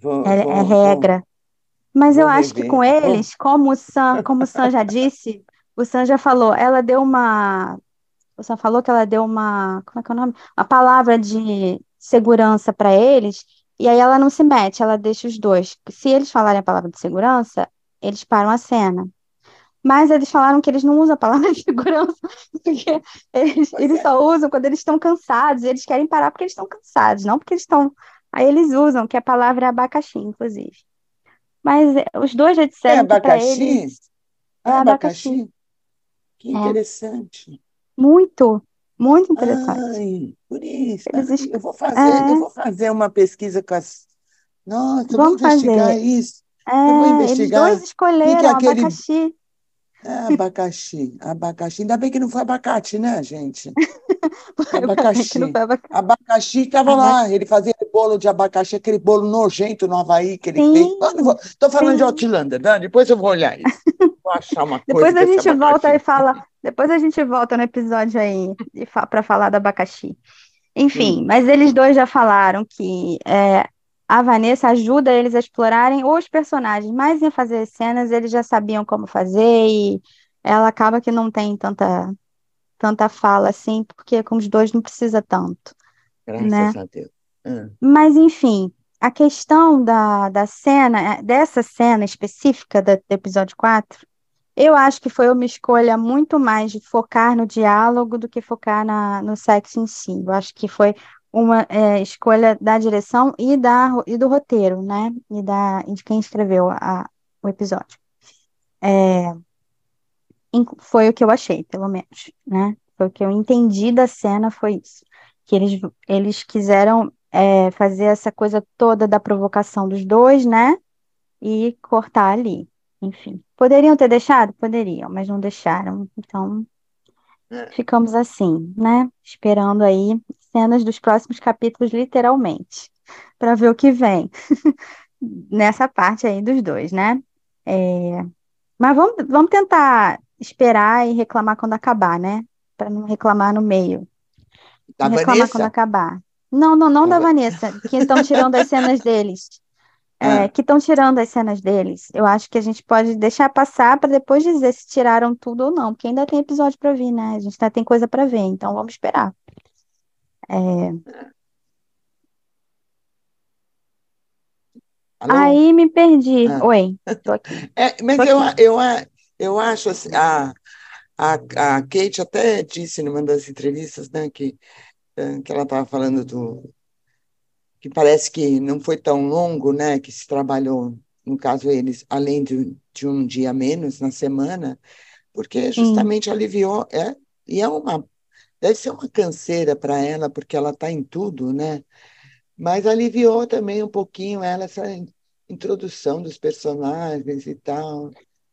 Vou, É, é vou, vou, regra. Mas eu acho que com eles, como o Sam, como o Sam já disse, o Sam já falou, ela deu uma, o Sam falou que ela deu uma, como é que é o nome? Uma palavra de segurança para eles, e aí ela não se mete, ela deixa os dois. Se eles falarem a palavra de segurança, eles param a cena. Mas eles falaram que eles não usam a palavra de segurança, (laughs) porque eles, eles é. só usam quando eles estão cansados, e eles querem parar porque eles estão cansados, não porque eles estão. Aí eles usam, que a palavra é abacaxi, inclusive. Mas é, os dois já É disseram abacaxi? eles é Ah, abacaxi. abacaxi? Que É, interessante. muito, muito interessante. Ai, por isso. Eles, Ai, es- eu vou fazer, eu é, vou fazer uma pesquisa com as. Nossa, eu vou vamos investigar fazer. isso. Eu vou É, eles dois investigar que é escolheram aquele abacaxi. ah, abacaxi. Abacaxi. Ainda bem que não foi abacate, né, gente? (laughs) (laughs) Abacaxi. foi abacaxi. Estava lá, ele fazia bolo de abacaxi, aquele bolo nojento no Havaí que ele fez. Sim, vou- Tô falando de sim. Outlander, né? Depois eu vou olhar isso. Vou achar uma (laughs) Depois coisa a desse gente volta e fala. Depois a gente volta no episódio aí para falar do abacaxi. Enfim, Hum, mas eles dois já falaram que é, a Vanessa ajuda eles a explorarem os personagens, mas em fazer as cenas eles já sabiam como fazer e ela acaba que não tem tanta, tanta fala assim, porque com os dois não precisa tanto, né? graças a Deus. Ah, Mas enfim, a questão da, da cena, é, dessa cena específica do episódio 4, eu acho que foi uma escolha muito mais de focar no diálogo do que focar na, no sexo em si. Eu acho que foi uma é, escolha da direção e, da, e do roteiro, né? E, da, e de quem escreveu a, o episódio. É, foi o que eu achei, pelo menos, né? Foi o que eu entendi da cena, foi isso. Que eles, eles quiseram é, fazer essa coisa toda da provocação dos dois, né? E cortar ali. Enfim. Poderiam ter deixado? Poderiam, mas não deixaram. Então, é. ficamos assim, né? Esperando aí cenas dos próximos capítulos, literalmente, para ver o que vem (laughs) nessa parte aí dos dois, né? É, mas vamos, vamos tentar esperar e reclamar quando acabar, né? Para não reclamar no meio. Da Não reclamar quando Vanessa? acabar. Não, não, não Da da Va- Vanessa, que estão tirando as cenas deles. (laughs) É, Ah, que estão tirando as cenas deles. Eu acho que a gente pode deixar passar para depois dizer se tiraram tudo ou não, porque ainda tem episódio para vir, né? A gente ainda tem coisa para ver, então vamos esperar. É, alô? Aí me perdi. Ah. Oi, tô (laughs) aqui. É, mas Tô eu, aqui. eu, eu acho assim, a, a, a Kate até disse numa das entrevistas, né, que, eh, que ela estava falando do que parece que não foi tão longo, né, que se trabalhou, no caso eles, além de, de um dia menos na semana, porque justamente aliviou, é, e é uma, deve ser uma canseira para ela, porque ela está em tudo, né, mas aliviou também um pouquinho ela, essa introdução dos personagens e tal.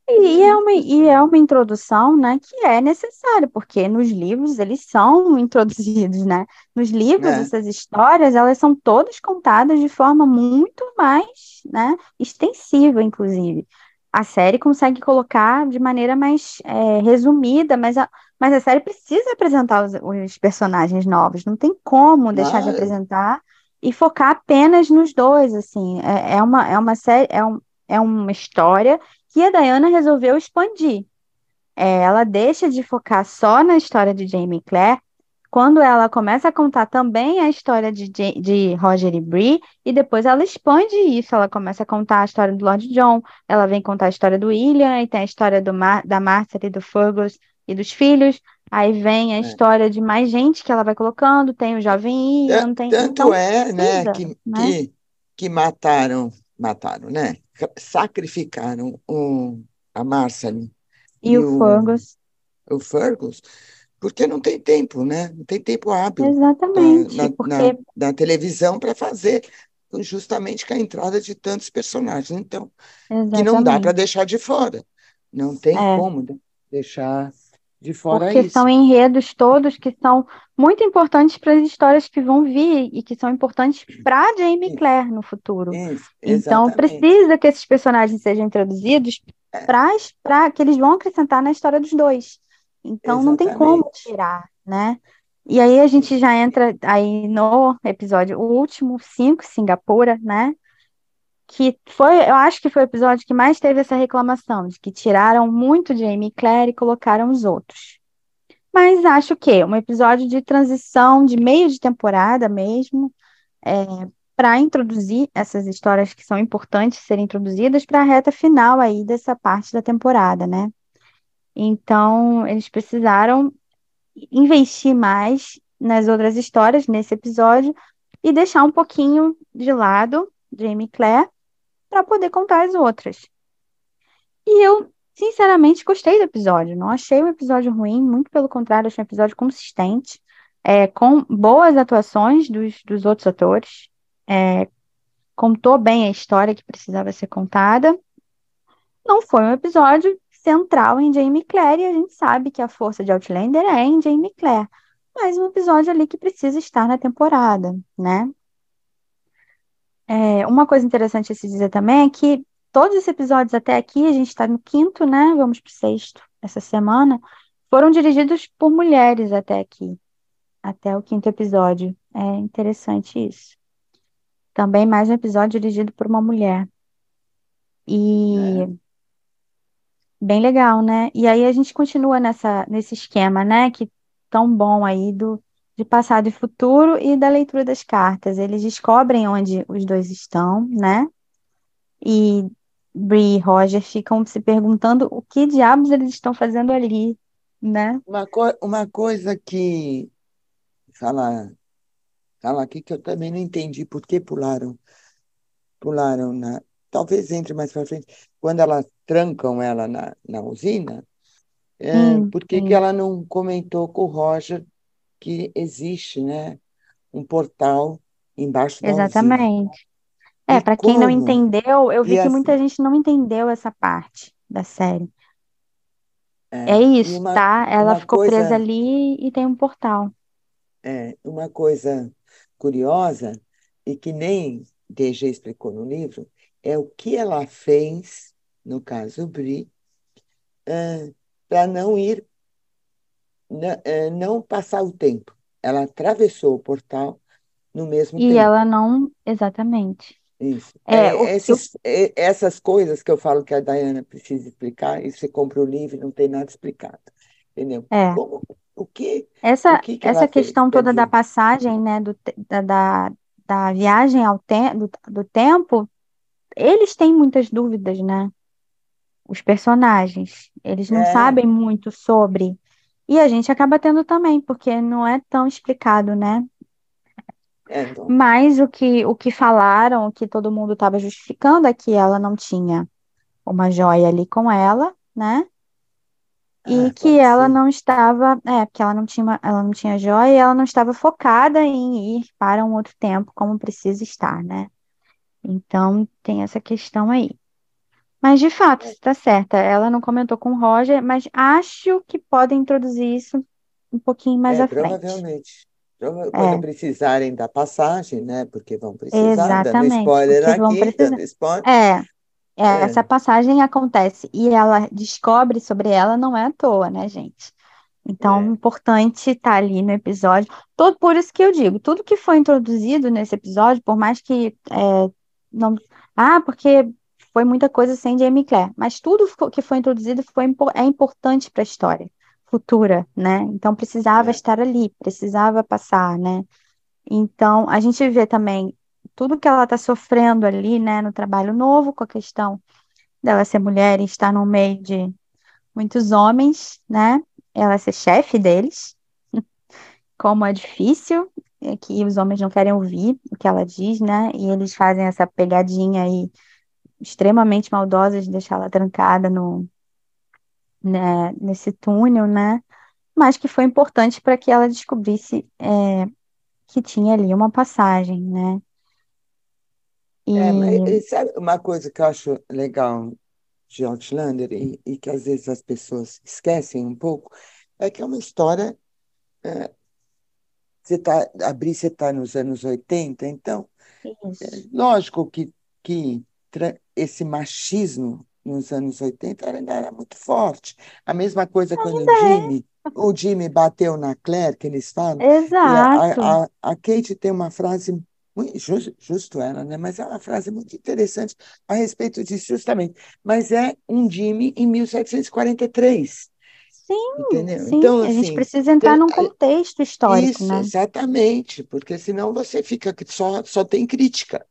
E é uma, e é uma introdução, né, que é necessária, porque nos livros eles são (laughs) introduzidos, né? Nos livros, É, essas histórias, elas são todas contadas de forma muito mais, né, extensiva, inclusive. A série consegue colocar de maneira mais é, resumida, mas a, mas a série precisa apresentar os, os personagens novos, não tem como deixar de apresentar e focar apenas nos dois, assim. É, é uma, é uma série, é, um, é uma história que a Diana resolveu expandir. É, ela deixa de focar só na história de Jamie e Claire, quando ela começa a contar também a história de, de Roger e Bree, e depois ela expande isso, ela começa a contar a história do Lord John, ela vem contar a história do William, e tem a história do Mar da Martha e do Fergus e dos filhos, aí vem a É. história de mais gente que ela vai colocando, tem o jovem Ian, tem... Tanto então é, né, precisa, que, né? que, que mataram, mataram, né? Sacrificaram o, a Marceline E e o o, Fergus, o Fergus, porque não tem tempo, né? Não tem tempo hábil na, exatamente, na, na, porque na televisão para fazer justamente com a entrada de tantos personagens. Então, que não dá para Exatamente. deixar de fora. Não tem É, como de- deixar de fora porque são isso. enredos todos que são muito importantes para as histórias que vão vir e que são importantes para Jamie Claire no futuro. isso, Então, exatamente. precisa que esses personagens sejam introduzidos É, para que eles vão acrescentar na história dos dois. Então, não tem como exatamente. tirar, né? E aí a gente já entra aí no episódio, o último, 5, Singapura, né? Que foi, eu acho que foi o episódio que mais teve essa reclamação, de que tiraram muito Amy e Claire e colocaram os outros. Mas acho que um episódio de transição, de meio de temporada mesmo, é, para introduzir essas histórias que são importantes serem introduzidas para a reta final aí dessa parte da temporada, né? Então, eles precisaram investir mais nas outras histórias nesse episódio e deixar um pouquinho de lado Jamie e Claire para poder contar as outras. E eu, sinceramente, gostei do episódio. Não achei um episódio ruim, muito pelo contrário, achei um episódio consistente, é, com boas atuações dos, dos outros atores. É, contou bem a história que precisava ser contada. Não foi um episódio central em Jamie Clare, e a gente sabe que a força de Outlander é em Jamie Clare. Mas um episódio ali que precisa estar na temporada, né? É, uma coisa interessante a se dizer também é que todos os episódios até aqui, a gente está no quinto, né? Vamos para o sexto essa semana, foram dirigidos por mulheres até aqui, até o quinto episódio. É interessante isso. Também mais um episódio dirigido por uma mulher. E É. bem legal, né? E aí a gente continua nessa, nesse esquema, né? Que tão bom aí do de passado e futuro e da leitura das cartas. Eles descobrem onde os dois estão, né? E Bree e Roger ficam se perguntando o que diabos eles estão fazendo ali, né? Uma, co uma coisa que fala, fala aqui que eu também não entendi por que pularam, pularam na. Talvez entre mais para frente, quando elas trancam ela na, na usina, é, Sim, por que que ela não comentou com o Roger que existe, né, um portal embaixo da exatamente. É, para quem não entendeu, eu vi E que muita assim, gente não entendeu essa parte da série. É é, isso, uma, tá? Ela ficou presa coisa, ali e tem um portal. é, uma coisa curiosa e que nem DG explicou no livro é o que ela fez, no caso Bri, para não ir, não passar o tempo. Ela atravessou o portal no mesmo E tempo. ela não, exatamente. Isso. É, o, É, o- esses, é, essas coisas que eu falo que a Diana precisa explicar, e você compra o livro e não tem nada explicado. Entendeu? é, Como, o que, o essa, que que essa fez? questão Quer toda da passagem, né, do, da, da, da viagem ao te, do, do tempo, eles têm muitas dúvidas, né? Os personagens, eles não é, sabem muito sobre. E a gente acaba tendo também, porque não é tão explicado, né? é, não, Mas o que, o que falaram, o que todo mundo estava justificando é que ela não tinha uma joia ali com ela, né? E ah, que ela ser. não estava, é, porque ela não tinha, ela não tinha joia e ela não estava focada em ir para um outro tempo como precisa estar, né? Então tem essa questão aí. Mas de fato, É, está certa. Ela não comentou com o Roger, mas acho que podem introduzir isso um pouquinho mais é, à frente. provavelmente. Prova- Quando É, precisarem da passagem, né? Porque vão precisar, dando exatamente, spoiler porque vão aqui, precisar. dando spoiler. É, é, essa É, passagem acontece e ela descobre sobre ela não é à toa, né, gente? Então, é é, importante estar ali no episódio. Todo, por isso que eu digo, tudo que foi introduzido nesse episódio, por mais que é, não. Ah, porque foi muita coisa sem Jamie Clare, mas tudo que foi introduzido foi, é importante para a história futura, né? Então precisava é, estar ali, precisava passar, né? Então, a gente vê também tudo que ela está sofrendo ali, né, no trabalho novo, com a questão dela ser mulher e estar no meio de muitos homens, né? Ela ser chefe deles, (laughs) como é difícil, é que os homens não querem ouvir o que ela diz, né? E eles fazem essa pegadinha aí extremamente maldosa de deixar ela trancada no, né, nesse túnel, né? Mas que foi importante para que ela descobrisse é, que tinha ali uma passagem, né? é, mas E e sabe uma coisa que eu acho legal de Outlander e, e que às vezes as pessoas esquecem um pouco, é que é uma história. é, você tá, a Brice está nos anos 80, então isso. Lógico que, que tra- esse machismo nos anos 80 ainda era muito forte. A mesma coisa quando o Ainda Jimmy, o Jimmy bateu na Claire, que eles falam, é. Exato. a, a a Kate tem uma frase, justo, justo ela, né? Mas é uma frase muito interessante a respeito disso, justamente. Mas é um Jimmy em 1743, Sim, entendeu? sim. Então, A gente assim, precisa entrar tem- num contexto histórico, isso, né? exatamente, porque senão você fica só, só tem crítica,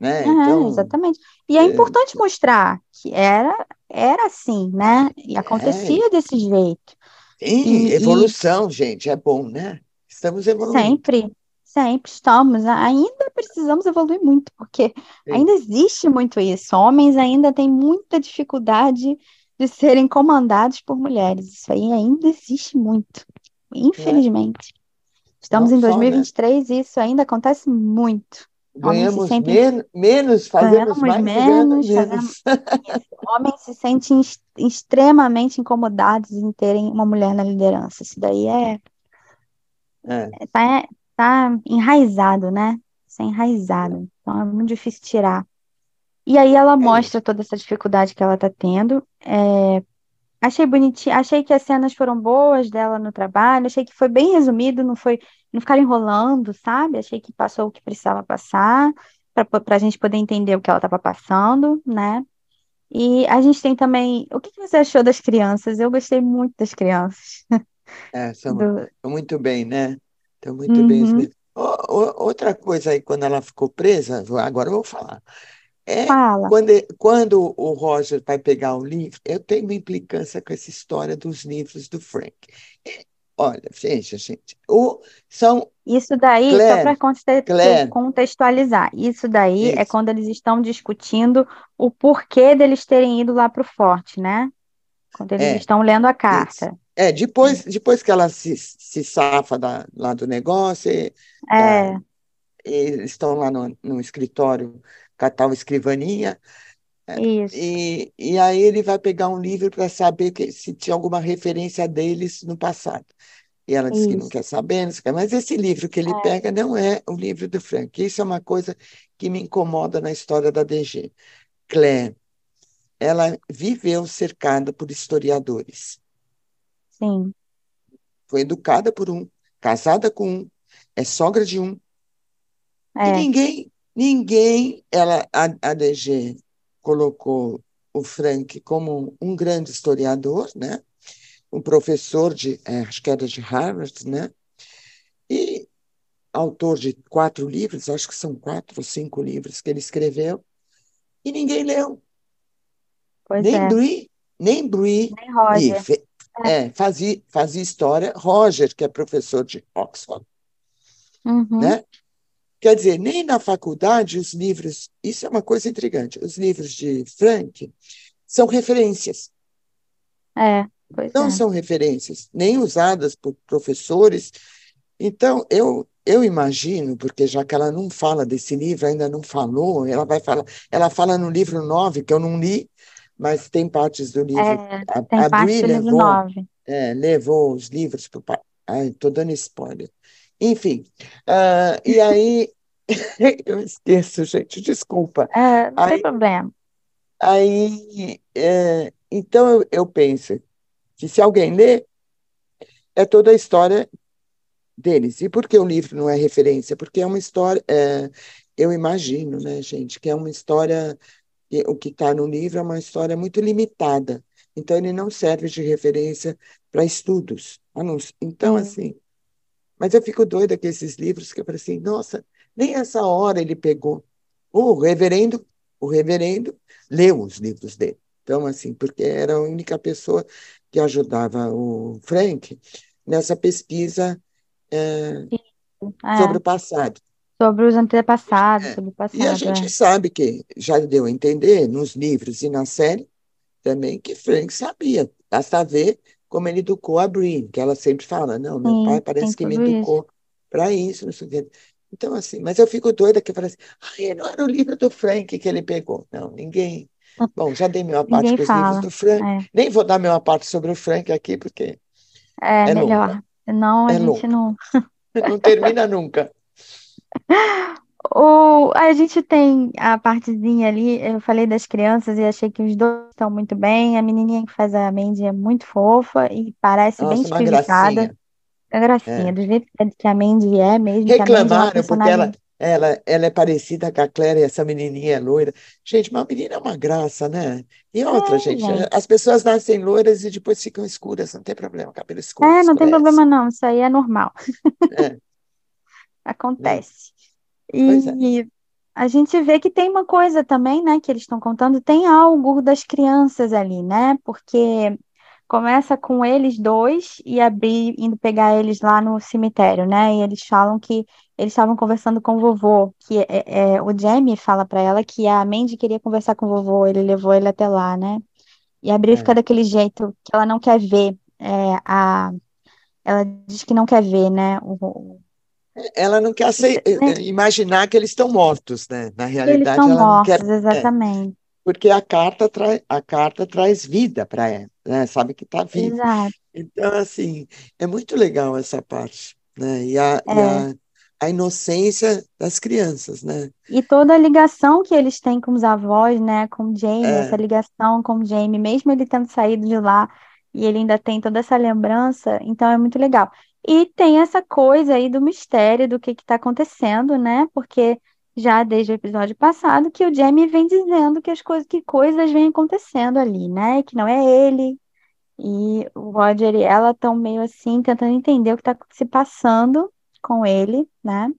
né? É, Então. exatamente. E é é, importante mostrar que era, era assim, né? E É, acontecia desse jeito. sim, E, e evolução, gente, é bom, né? Estamos evoluindo. sempre, Sempre estamos, ainda precisamos evoluir muito, porque Sim. ainda existe muito isso. Homens ainda têm muita dificuldade de serem comandados por mulheres. Isso aí ainda existe muito, É, infelizmente. Estamos não em só, né? 2023 e isso ainda acontece muito. Se Ganhamos sentem, men menos, fazemos mais menos, fazemos. (laughs) Homens se sentem ex- extremamente incomodados em terem uma mulher na liderança. Isso daí é É, tá, tá enraizado, né? Isso é enraizado. Então é muito difícil tirar. E aí ela é mostra toda essa dificuldade que ela tá tendo. É, achei bonitinho, achei que as cenas foram boas dela no trabalho, achei que foi bem resumido, não foi, não ficaram enrolando, sabe? Achei que passou o que precisava passar, para a gente poder entender o que ela estava passando, né? E a gente tem também. O que que você achou das crianças? Eu gostei muito das crianças. É, são, Do... estão muito bem, né? Estão muito bem. Uhum. ô, outra coisa aí, quando ela ficou presa, agora eu vou falar. É Fala. quando, quando o Roger vai pegar o livro, eu tenho uma implicância com essa história dos livros do Frank. É, Olha, veja, gente, o, são Isso daí, só para Claire, Claire, contextualizar, isso daí é isso, quando eles estão discutindo o porquê deles terem ido lá para o forte, né? Quando eles é, estão lendo a isso. carta. É, depois, depois que ela se, se safa da, lá do negócio, e, da, É, e estão lá no, no escritório a tal escrivaninha, É, isso, E, e aí ele vai pegar um livro para saber que, se tinha alguma referência deles no passado. E ela diz que não quer saber, não quer, mas esse livro que ele É, pega não é o livro do Frank. Isso é uma coisa que me incomoda na história da DG. Claire, ela viveu cercada por historiadores. sim, Foi educada por um, casada com um, é sogra de um. E é, ninguém, ninguém, ela, a, a DG colocou o Frank como um grande historiador, né? Um professor de, é, acho que era de Harvard, né? E autor de quatro livros, acho que são quatro ou cinco livros que ele escreveu, e ninguém leu. pois Nem é. Nem Brie, Nem Roger. fe- É, é, fazia, fazia história, Roger, que é professor de Oxford, uhum, né? Quer dizer, nem na faculdade os livros, isso é uma coisa intrigante, os livros de Frank são referências, é, pois não é. são referências, nem usadas por professores. Então, eu, eu imagino, porque já que ela não fala desse livro, ainda não falou, ela vai falar, ela fala no livro 9, que eu não li, mas tem partes do livro. É, A, tem a parte do livro levou, 9. é, levou os livros para o. Ai, estou dando spoiler. Enfim, ah, e aí (laughs) eu esqueço, gente, desculpa. É, não tem Aí, problema. aí é, então eu, eu penso que se alguém lê, é toda a história deles. E por que o livro não é referência? Porque é uma história, é, eu imagino, né, gente, que é uma história, o que está no livro é uma história muito limitada. Então, ele não serve de referência para estudos. A não ser- Então, Sim, assim, mas eu fico doida com esses livros que eu falei assim, nossa, nem essa hora ele pegou. O reverendo, o reverendo leu os livros dele. Então, assim, porque era a única pessoa que ajudava o Frank nessa pesquisa é, isso. sobre É, o passado. sobre os antepassados, É. sobre o E a passado, gente é. sabe que já deu a entender nos livros e na série também que Frank sabia. Basta ver como ele educou a Brie, que ela sempre fala, não, meu pai Sim, tem parece que me educou para isso, não sei o quê. Então, assim, mas eu fico doida que eu falo assim, ai, não era o livro do Frank que ele pegou. Não, ninguém. (laughs) Bom, já dei minha parte com os livros fala. do Frank. É, Nem vou dar minha parte sobre o Frank aqui, porque é é longa, melhor. Senão a é gente longa. não. (laughs) Não termina nunca. (laughs) O, a gente tem a partezinha ali, eu falei das crianças e achei que os dois estão muito bem. A menininha que faz a Mandy é muito fofa e parece bem Nossa, espiritada. gracinha. É gracinha, É. do jeito que a Mandy é mesmo, é Reclamaram porque ela, ela, ela é parecida com a Claire e essa menininha é loira. Gente, uma menina é uma graça, né? E outra, É, gente, as pessoas nascem loiras e depois ficam escuras, não tem problema, cabelo escuro, É, não tem escurece. problema não, isso aí é normal, É, (laughs) acontece. É. E a gente vê que tem uma coisa também, né, que eles estão contando, tem algo das crianças ali, né? Porque começa com eles dois e a Bri indo pegar eles lá no cemitério, né? E eles falam que eles estavam conversando com o vovô, que é, é, o Jamie fala para ela que a Mandy queria conversar com o vovô, ele levou ele até lá, né? E a Bri É. fica daquele jeito que ela não quer ver é, a ela diz que não quer ver, né? O, Ela não quer Né? imaginar que eles estão mortos, né? Na eles realidade, estão ela não quer. mortos, é, exatamente. porque a carta, traz a carta traz vida para ela, né? Sabe que está vivo. Exato. Então, assim, é muito legal essa parte, né? E a, e É. a, a inocência das crianças, né? E toda a ligação que eles têm com os avós, né, com o Jamie, É. essa ligação com o Jamie, mesmo ele tendo saído de lá e ele ainda tem toda essa lembrança, então é muito legal. E tem essa coisa aí do mistério do que está acontecendo, né? Porque já desde o episódio passado que o Jamie vem dizendo que as coisas, que coisas vêm acontecendo ali, né? Que não é ele. E o Roger e ela estão meio assim tentando entender o que está se passando com ele, né?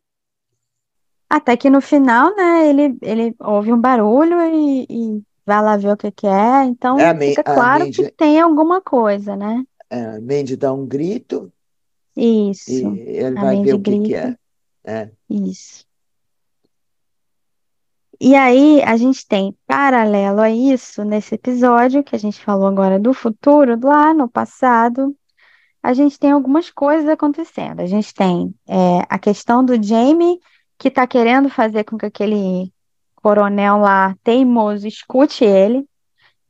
Até que no final, né, ele, ele ouve um barulho e, e vai lá ver o que que é. Então É fica claro que Mandy, tem alguma coisa, né? é, a Mandy dá um grito Isso. e ele A vai ver o que que é. É. Isso. E aí a gente tem, paralelo a isso, nesse episódio que a gente falou agora do futuro, lá no passado, a gente tem algumas coisas acontecendo. A gente tem é, a questão do Jamie, que está querendo fazer com que aquele coronel lá teimoso escute ele,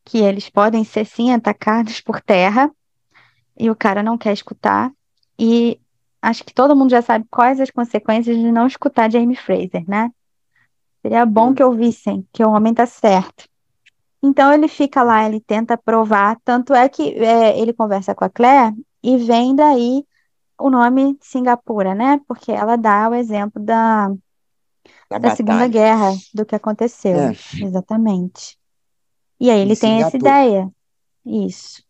que eles podem ser sim atacados por terra, e o cara não quer escutar. E acho que todo mundo já sabe quais as consequências de não escutar Jamie Fraser, né? Seria bom que ouvissem que o homem tá certo. Então ele fica lá, ele tenta provar, tanto é que é, ele conversa com a Claire e vem daí o nome Singapura, né? Porque ela dá o exemplo da, Da da Segunda. Guerra, do que aconteceu. É. Exatamente. E aí ele tem essa Singapura. ideia. Isso.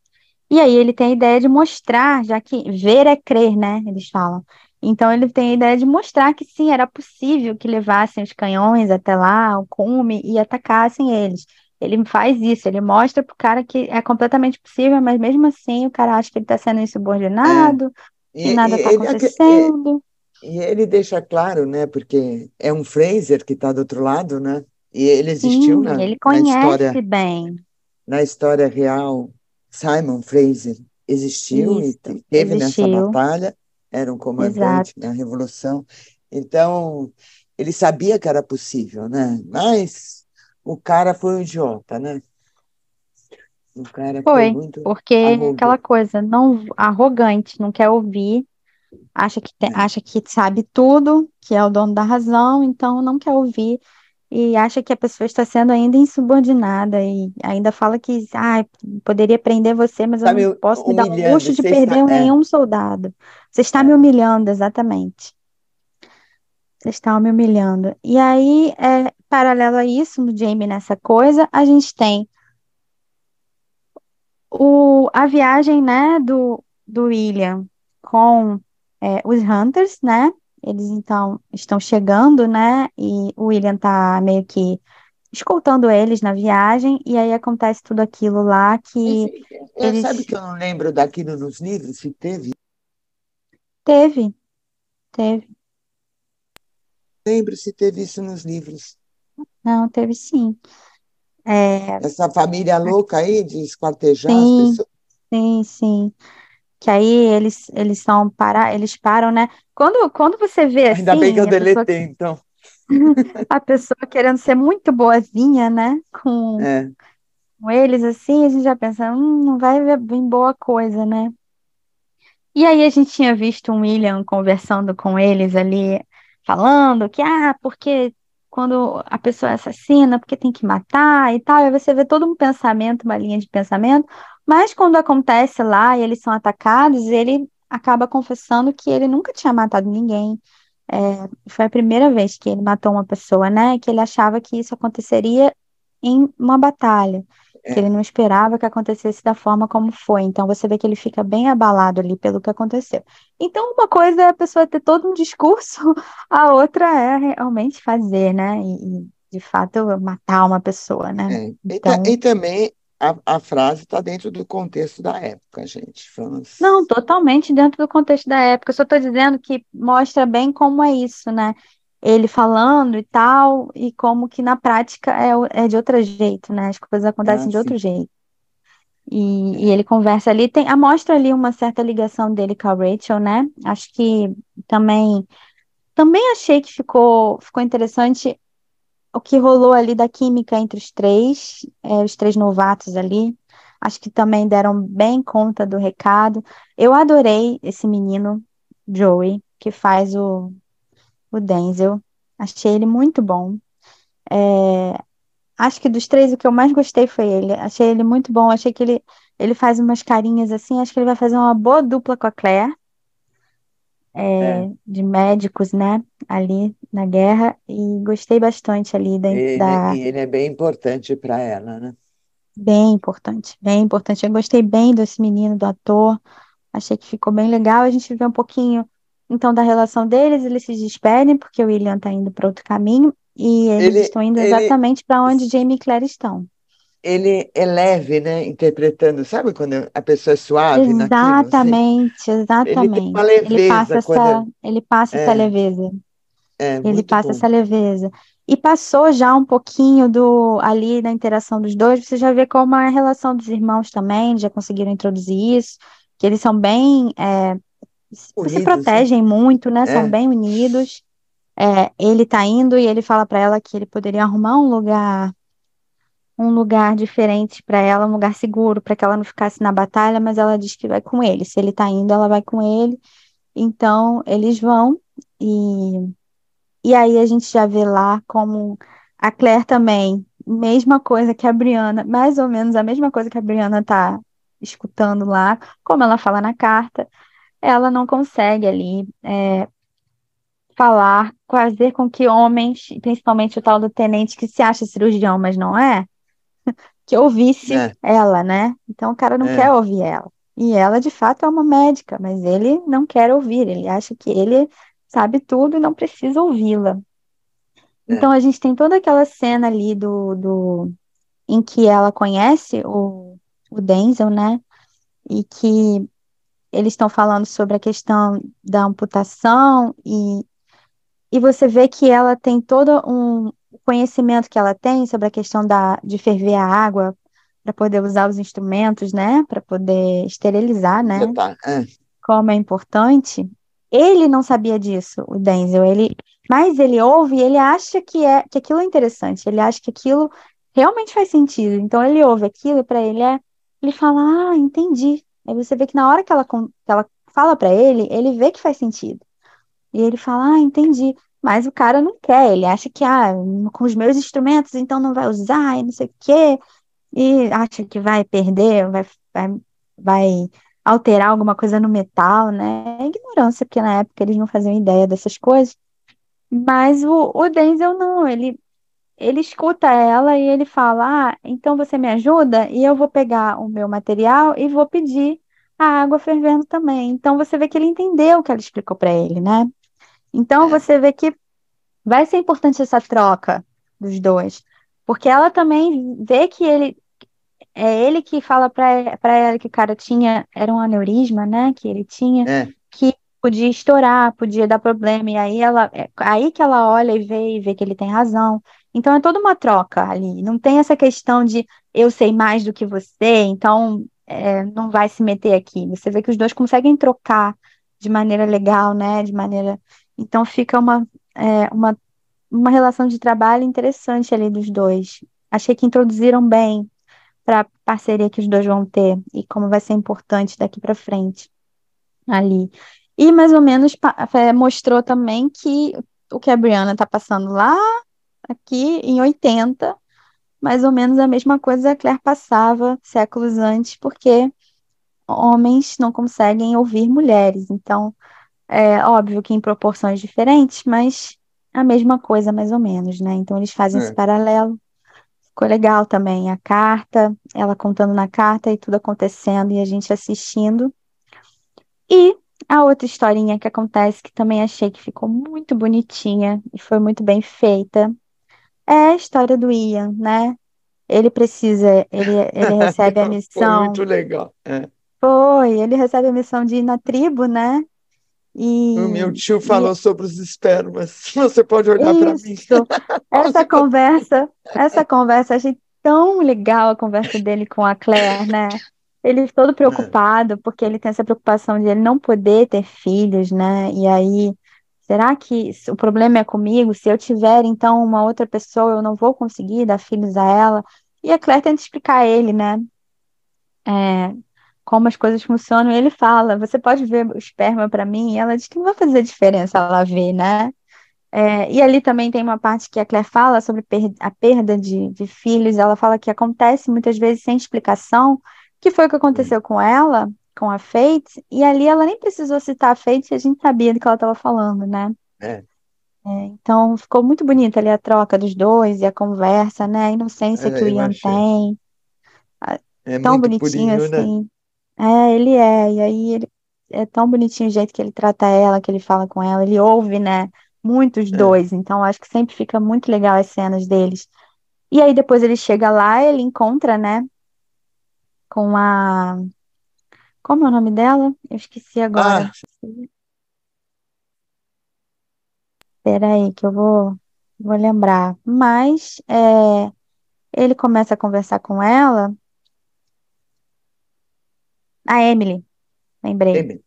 E aí ele tem a ideia de mostrar, já que ver é crer, né? Eles falam. Então ele tem a ideia de mostrar que sim, era possível que levassem os canhões até lá, o cume, e atacassem eles. Ele faz isso, ele mostra pro cara que é completamente possível, mas mesmo assim o cara acha que ele está sendo insubordinado, E, que nada e está acontecendo. e ele deixa claro, né? Porque é um Fraser que está do outro lado, né? E ele existiu Sim, na, ele na história, conhece bem. na história real. Simon Fraser existiu e Isso, te- teve nessa existiu. batalha, era um comandante Exato. na Revolução. Então, ele sabia que era possível, né? Mas o cara foi um idiota, né? O cara foi Foi, muito porque é aquela arrogante. coisa, não arrogante, não quer ouvir, acha que tem- É. acha que sabe tudo, que é o dono da razão, então não quer ouvir e acha que a pessoa está sendo ainda insubordinada e ainda fala que ah, poderia prender você, mas eu não me posso me dar o luxo de perder está. É, nenhum soldado. Você está me é. humilhando, exatamente. Você está me humilhando. E aí, é, paralelo a isso, no Jamie nessa coisa, a gente tem o, a viagem, né, do, do William com é, os Hunters, né? Eles então estão chegando, né? E o William tá meio que escoltando eles na viagem, e aí acontece tudo aquilo lá que Esse- é, sabe eles que eu não lembro daquilo nos livros, se teve? teve, teve, Lembro se teve isso nos livros. não, teve sim. É, Essa família louca aí de esquartejar as sim, pessoas. sim, sim. Que aí eles eles são para, eles param, né? Quando quando você vê Ainda bem que eu assim, a pessoa deletei, então. (laughs) a pessoa querendo ser muito boazinha, né? Com, É, com eles, assim, a gente já pensa, hum, não vai vir boa coisa, né? E aí a gente tinha visto um William conversando com eles ali, falando que, ah, porque quando a pessoa é assassina, porque tem que matar e tal, aí você vê todo um pensamento, uma linha de pensamento, mas quando acontece lá e eles são atacados, ele acaba confessando que ele nunca tinha matado ninguém. É, foi a primeira vez que ele matou uma pessoa, né? Que ele achava que isso aconteceria em uma batalha, que é. ele não esperava que acontecesse da forma como foi. Então você vê que ele fica bem abalado ali pelo que aconteceu. Então, uma coisa é a pessoa ter todo um discurso, (laughs) a outra é realmente fazer, né? E, e, de fato matar uma pessoa, né? É. E, Então, e também a, a frase está dentro do contexto da época, gente. Não, totalmente dentro do contexto da época. Eu só estou dizendo que mostra bem como é isso, né? Ele falando e tal, e como que na prática é, é de outro jeito, né? As coisas acontecem Ah, de outro sim. jeito. E, e ele conversa ali, tem, a- mostra ali uma certa ligação dele com a Rachel, né? Acho que também, também achei que ficou, ficou interessante o que rolou ali da química entre os três, é, os três novatos ali. Acho que também deram bem conta do recado. Eu adorei esse menino, Joey, que faz o, o Denzel. Achei ele muito bom. Acho que dos três, o que eu mais gostei foi ele. Achei ele muito bom. Achei que ele, ele faz umas carinhas assim. Acho que ele vai fazer uma boa dupla com a Claire, É. de médicos, né? Ali na guerra. E gostei bastante ali da, Ele, da e ele é bem importante para ela, né? Bem importante, bem importante. Eu gostei bem desse menino, do ator. Achei que ficou bem legal. A gente vê um pouquinho, então, da relação deles. Eles se despedem, porque o William está indo para outro caminho. E eles Ele, estão indo ele, exatamente para onde Jamie e Claire estão. Ele é leve, né? Interpretando, sabe quando a pessoa é suave naquilo, assim? Exatamente, Ele uma exatamente. Ele passa essa, quando ele passa essa é, leveza. é Ele passa bom. essa leveza. E passou já um pouquinho do ali da interação dos dois, você já vê como é a relação dos irmãos também, já conseguiram introduzir isso, que eles são bem, é, se Unidos, né? protegem muito, né? São É, bem unidos. É, ele tá indo e ele fala para ela que ele poderia arrumar um lugar, um lugar diferente para ela, um lugar seguro, para que ela não ficasse na batalha, mas ela diz que vai com ele. Se ele tá indo, ela vai com ele. Então, eles vão e e aí a gente já vê lá como a Claire também, mesma coisa que a Brianna, mais ou menos a mesma coisa que a Brianna tá escutando lá, como ela fala na carta, ela não consegue ali é, falar, fazer com que homens, principalmente o tal do tenente que se acha cirurgião, mas não é, que ouvisse é, ela, né? Então o cara não quer é, ouvir ela. E ela de fato é uma médica, mas ele não quer ouvir, ele acha que ele sabe tudo e não precisa ouvi-la. Então é. a gente tem toda aquela cena ali do, do em que ela conhece o, o Denzel, né? E que eles estão falando sobre a questão da amputação e, e você vê que ela tem todo um conhecimento que ela tem sobre a questão da, de ferver a água para poder usar os instrumentos, né? Para poder esterilizar, né? É, como é importante, ele não sabia disso, o Denzel, ele, mas ele ouve e ele acha que é que aquilo é interessante, ele acha que aquilo realmente faz sentido. Então ele ouve aquilo e para ele é, ele fala: "Ah, entendi". Aí você vê que na hora que ela que ela fala para ele, ele vê que faz sentido. E ele fala: "Ah, entendi". Mas o cara não quer, ele acha que ah, com os meus instrumentos, então não vai usar e não sei o quê e acha que vai perder, vai, vai, vai alterar alguma coisa no metal, né? É ignorância, porque na época eles não faziam ideia dessas coisas. Mas o, o Denzel não, ele, ele escuta ela e ele fala: Ah, então você me ajuda e eu vou pegar o meu material e vou pedir a água fervendo também. Então você vê que ele entendeu o que ela explicou para ele, né? Então é, você vê que vai ser importante essa troca dos dois. Porque ela também vê que ele é ele que fala pra ela que o cara tinha, era um aneurisma, né? Que ele tinha, é. que podia estourar, podia dar problema. E aí ela, é aí que ela olha e vê e vê que ele tem razão. Então é toda uma troca ali. Não tem essa questão de eu sei mais do que você, então é, não vai se meter aqui. Você vê que os dois conseguem trocar de maneira legal, né? De maneira. Então fica uma, é, uma, uma relação de trabalho interessante ali dos dois. Achei que introduziram bem para a parceria que os dois vão ter e como vai ser importante daqui para frente ali. E mais ou menos é, mostrou também que o que a Brianna está passando lá, aqui em 80, mais ou menos a mesma coisa a Claire passava séculos antes, porque homens não conseguem ouvir mulheres. Então, é óbvio que em proporções diferentes, mas a mesma coisa mais ou menos, né? Então eles fazem esse é. paralelo. Ficou legal também a carta, ela contando na carta e tudo acontecendo e a gente assistindo. E a outra historinha que acontece, que também achei que ficou muito bonitinha e foi muito bem feita, é a história do Ian, né? ele precisa, ele, ele (laughs) recebe a Foi muito missão, legal. É. foi, ele recebe a missão de ir na tribo, né? O meu E, tio e falou sobre os espermas. (laughs) Você pode olhar para mim. essa conversa, (laughs) essa conversa, achei tão legal a conversa dele com a Claire, né? Ele todo É, preocupado, porque ele tem essa preocupação de ele não poder ter filhos, né? E aí, será que o problema é comigo? Se eu tiver, então, uma outra pessoa, eu não vou conseguir dar filhos a ela? E a Claire tenta explicar a ele, né? É, como as coisas funcionam. E ele fala: Você pode ver o esperma para mim? E ela diz que não vai fazer diferença ela ver, né? É, e ali também tem uma parte que a Claire fala sobre per- a perda de, de filhos. Ela fala que acontece muitas vezes sem explicação, que foi o que aconteceu com ela, com a Faith, e ali ela nem precisou citar a Faith, a gente sabia do que ela estava falando, né? é, É, então ficou muito bonita ali a troca dos dois e a conversa, né? A inocência que o é, Ian tem, É tão bonitinho purinho, né? assim. É, ele é, e aí ele é tão bonitinho o jeito que ele trata ela, que ele fala com ela, ele ouve, né? Muitos É. dois, então acho que sempre fica muito legal as cenas deles. E aí depois ele chega lá, ele encontra, né, com a. Como é o nome dela? Eu esqueci agora. Ah, Peraí, que eu vou, vou lembrar. Mas é, ele começa a conversar com ela, a Emily, lembrei. Emily.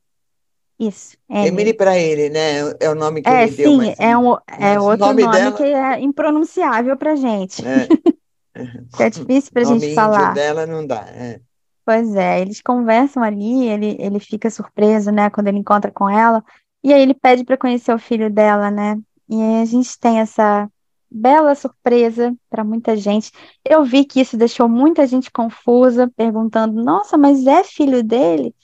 Isso, Emily Emily. para ele, né? É o nome que É, ele deu, sim, mas, é, um, é o outro nome nome que dela, é impronunciável pra gente. é, (laughs) que é difícil o nome gente falar. dela não dá. É, Pois é, eles conversam ali, ele, ele fica surpreso, né, quando ele encontra com ela, e aí ele pede para conhecer o filho dela, né? E aí a gente tem essa bela surpresa para muita gente. Eu vi que isso deixou muita gente confusa, perguntando: Nossa, mas é filho dele?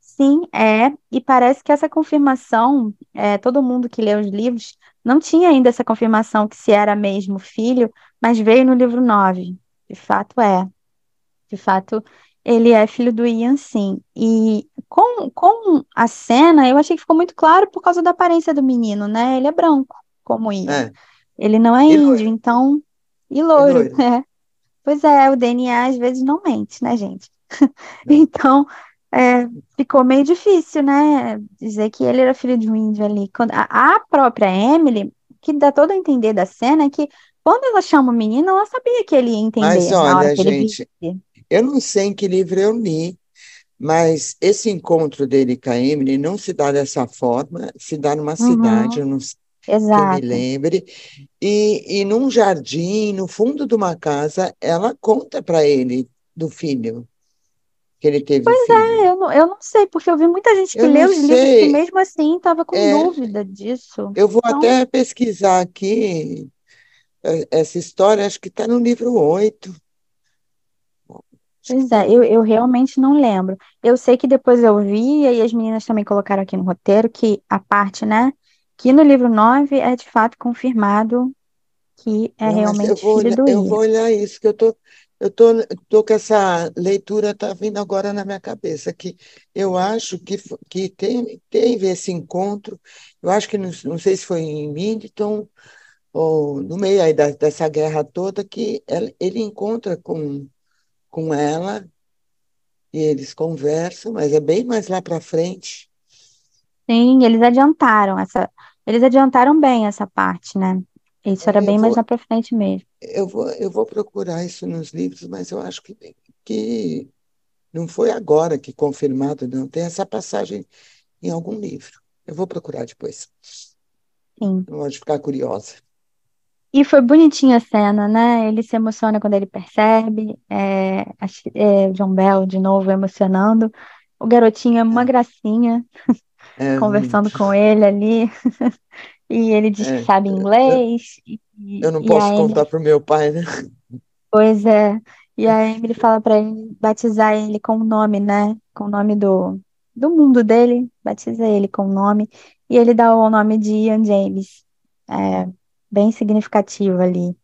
Sim, é. E parece que essa confirmação, é, todo mundo que lê os livros não tinha ainda essa confirmação que se era mesmo filho, mas veio no livro 9. De fato é. De fato, ele é filho do Ian, sim. E com, com a cena, eu achei que ficou muito claro por causa da aparência do menino, né? Ele é branco, como Ian. é. Ele não é E índio, loiro, então. E e loiro, loiro. é. Pois é, o DNA às vezes não mente, né, gente? Não. (laughs) Então, é, ficou meio difícil, né? Dizer que ele era filho de um índio ali. Quando, a, a própria Emily, que dá todo a entender da cena, é que quando ela chama o menino, ela sabia que ele ia Mas entender hora olha, gente, eu não sei em que livro eu li, mas esse encontro dele com a Emily não se dá dessa forma, se dá numa cidade, Uhum, eu não que eu me exato. lembre, e, e num jardim, no fundo de uma casa, ela conta para ele do filho, que ele teve o É, filho. eu não, eu não sei, porque eu vi muita gente que Eu lê não os livros sei, mesmo assim estava com é, dúvida disso. eu vou Então, até pesquisar aqui, é, essa história, acho que está no livro oito acho que pois está é, eu, eu realmente não lembro. Eu sei que depois eu vi, e as meninas também colocaram aqui no roteiro, que a parte, né, que no livro 9 é de fato confirmado que é mas eu realmente vou filho do eu vou olhar isso, que eu tô, eu tô, tô com essa leitura, tá vindo agora na minha cabeça, que eu acho que, que tem, teve esse encontro, eu acho que não, não sei se foi em Middleton ou no meio aí da- dessa guerra toda, que ela- ele encontra com, com ela e eles conversam, mas é bem mais lá para frente. Sim, eles adiantaram essa, eles adiantaram bem essa parte, né? Isso era É, Eu bem mais vou, lá pra frente mesmo. eu vou, eu vou procurar isso nos livros, mas eu acho que, que não foi agora que confirmado, não. Tem essa passagem em algum livro. Eu vou procurar depois. Sim. Não pode ficar curiosa. E foi bonitinha a cena, né? Ele se emociona quando ele percebe. É, é, John Bell de novo emocionando. O garotinho é uma É, gracinha, é conversando muito. com ele ali. (laughs) E ele diz que É, sabe eu, inglês. E, eu não posso Emily, contar para o meu pai, né? pois é. E a Emily fala para ele batizar ele com o nome, né? Com o nome do, do mundo dele. Batiza ele com o nome. E ele dá o nome de Ian James. É, bem significativo ali.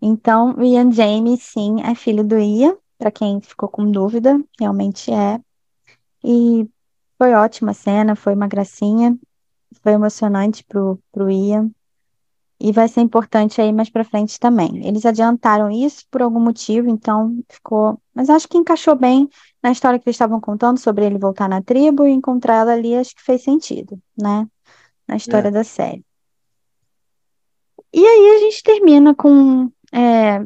Então, o Ian James, sim, é filho do Ian, para quem ficou com dúvida, realmente é. E foi ótima a cena, foi uma gracinha, foi emocionante pro, pro Ian. E vai ser importante aí mais para frente também. Eles adiantaram isso por algum motivo, então ficou. Mas acho que encaixou bem na história que eles estavam contando sobre ele voltar na tribo e encontrar ela ali, acho que fez sentido, né? Na história É. da série. E aí a gente termina com é,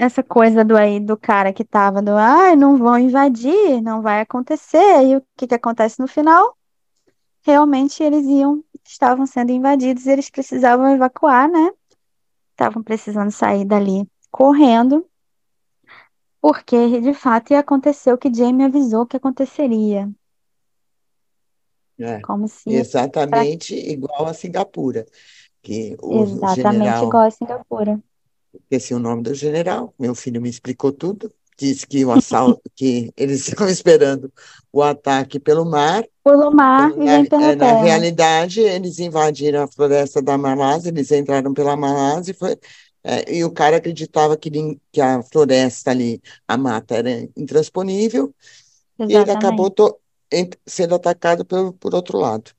essa coisa do aí do cara que tava do ai, não vão invadir, não vai acontecer. E o que que acontece no final? Realmente eles iam, estavam sendo invadidos e eles precisavam evacuar, né? Estavam precisando sair dali correndo, porque de fato ia acontecer o que Jamie avisou que aconteceria. É. Como se Exatamente igual a Singapura, que o exatamente general igual a Singapura. Esqueci o nome do general, meu filho me explicou tudo, disse que o assalto, (laughs) que eles estão esperando o ataque pelo mar, Pelo mar e na, vem pela é, na terra. realidade eles invadiram a floresta da Malásia, eles entraram pela Malásia e foi, é, e o cara acreditava que, que a floresta ali, a mata era intransponível, e ele acabou Exatamente. to- sendo atacado por, por outro lado.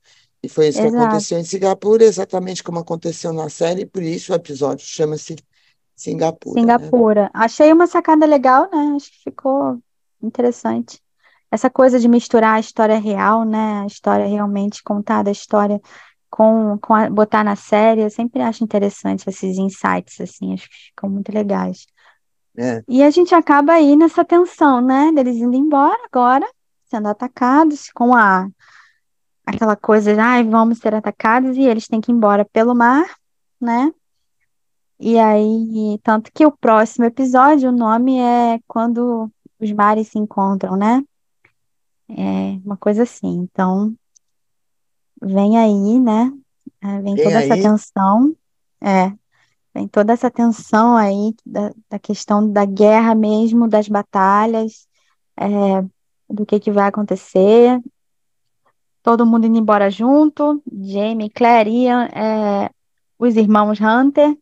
E foi isso que Exato. aconteceu em Singapura, exatamente como aconteceu na série, por isso o episódio chama-se Singapura, né? Singapura. Achei uma sacada legal, né? Acho que ficou interessante. Essa coisa de misturar a história real, né? A história realmente contada, a história com, com a- botar na série. Eu sempre acho interessante esses insights, assim, acho que ficam muito legais. É, E a gente acaba aí nessa tensão, né? Deles indo embora agora, sendo atacados, com a aquela coisa de, ai, vamos ser atacados, e eles têm que ir embora pelo mar, né? E aí, tanto que o próximo episódio, o nome é Quando os Mares se Encontram, né? É uma coisa assim. Então, vem aí, né? É, vem vem toda essa aí, tensão, é, vem toda essa tensão aí da, da questão da guerra mesmo, das batalhas, é, do que que vai acontecer. Todo mundo indo embora junto, Jamie, Claire, Ian, é, os irmãos Hunter,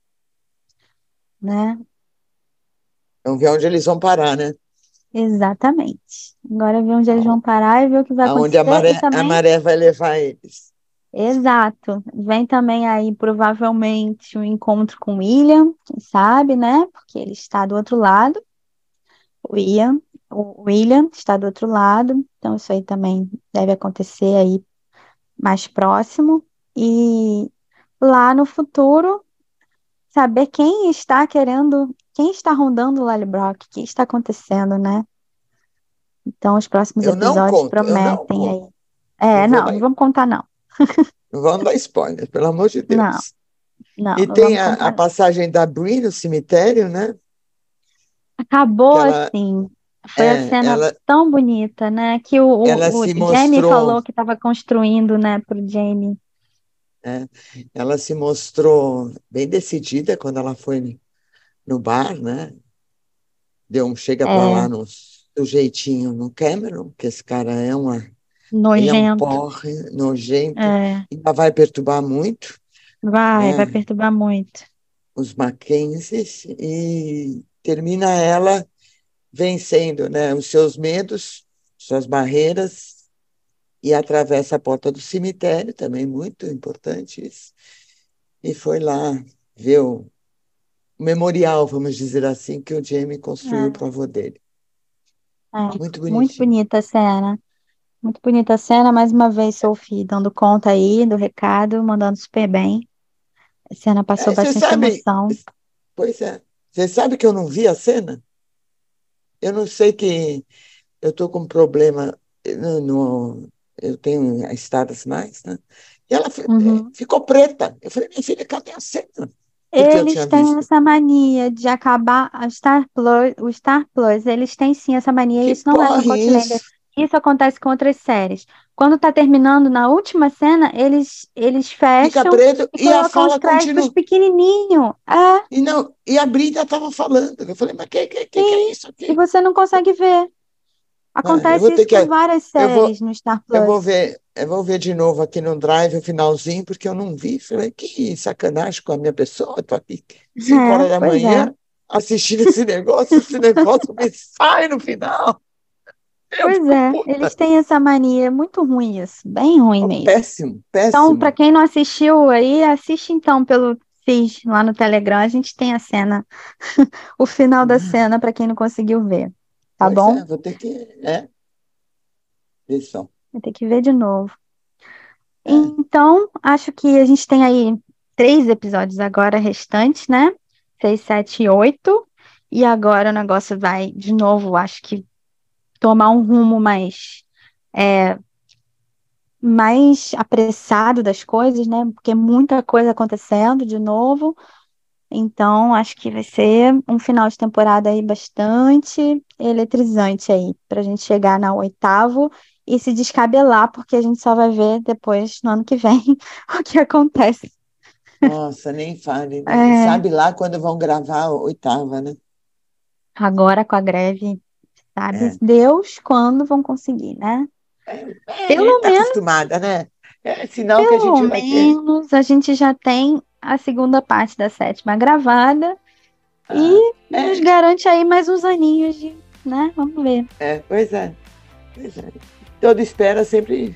né? vamos ver onde eles vão parar, né? Exatamente. Agora ver onde eles vão parar e ver o que vai Aonde a acontecer. E maré, a também, maré vai levar eles. exato, vem também aí provavelmente um encontro com o William, quem sabe, né? Porque ele está do outro lado. O Ian, o William está do outro lado, então isso aí também deve acontecer aí mais próximo. E lá no futuro, saber quem está querendo, quem está rondando o Lallybrook, o que está acontecendo, né? Então, os próximos Eu não episódios conto, não prometem aí. É, Não não, não vamos contar, não. não vamos dar spoiler, pelo amor de Não, Deus. não, E não tem a, a não. passagem da Brie no cemitério, né? Acabou ela, assim. Foi a é, cena ela, tão bonita, né? Que o, o, o Jamie falou mostrou, que estava construindo, né, pro Jamie. É, ela se mostrou bem decidida quando ela foi no bar, né? Deu um chega É, lá no, do jeitinho no Cameron, que esse cara é uma, ele é um nojento. porre, nojento, É, ainda vai perturbar muito, vai, vai né? perturbar muito. Os Mackenzies, e termina ela vencendo, né, os seus medos, suas barreiras, e atravessa a porta do cemitério, também muito importante isso, e foi lá ver o memorial, vamos dizer assim, que o Jamie construiu para o É, avô dele. é. Muito Muito bonita a cena. Muito bonita a cena. Mais uma vez, Sophie dando conta aí do recado, mandando super bem. A cena passou É, bastante sabe, emoção. pois é, você sabe que eu não vi a cena? Eu não sei que eu estou com um problema no, no- eu tenho a Stars Mais, né? E ela fi- Uhum. ficou preta. Eu falei, minha filha, cadê a cena? Porque Eles têm visto. essa mania de acabar a Star Plus, o Star Plus, eles têm sim essa mania, e Que isso não é porre Outlander, isso? isso acontece com outras séries. Quando tá terminando na última cena, eles eles fecham preto e e a colocam os fala créditos continua. pequenininho. É, E não, e a Brita estava falando. Eu falei, mas que, que, que, que é isso e aqui? você não consegue ver. Eu Acontece isso com que, várias eu vou, séries no Star eu vou Plus. ver, eu vou ver de novo aqui no Drive o finalzinho, porque eu não vi. Falei, que sacanagem com a minha pessoa. Estou aqui 5 É, horas da pois é. manhã assistindo esse negócio, esse (laughs) negócio me sai no final. Eu Pois é, puta. eles têm essa mania, é muito ruim isso, bem ruim Oh, mesmo. péssimo, Então, para péssimo. quem não assistiu aí, assiste então pelo Fiz lá no Telegram, a gente tem a cena, (laughs) o final da Ah, cena para quem não conseguiu ver, tá pois bom? é, vou ter que. É, isso. Vai ter que ver de novo. É, Então, acho que a gente tem aí três episódios agora restantes, né? Seis, sete e oito. E agora o negócio vai, de novo, acho que tomar um rumo mais, é, mais apressado das coisas, né? Porque muita coisa acontecendo de novo. Então, acho que vai ser um final de temporada aí bastante eletrizante aí, pra gente chegar na oitavo e se descabelar, porque a gente só vai ver depois, no ano que vem, (laughs) o que acontece. nossa, nem fale, né? É, sabe lá quando vão gravar a oitava, né? agora com a greve, sabe É, Deus quando vão conseguir, né? é, é, a Pelo tá menos, acostumada, né? É sinal que a pelo gente vai ter. menos, a gente já tem a segunda parte da sétima gravada Ah, e nos é, garante aí mais uns aninhos de, né? Vamos ver. é, pois é, pois é. Toda espera sempre.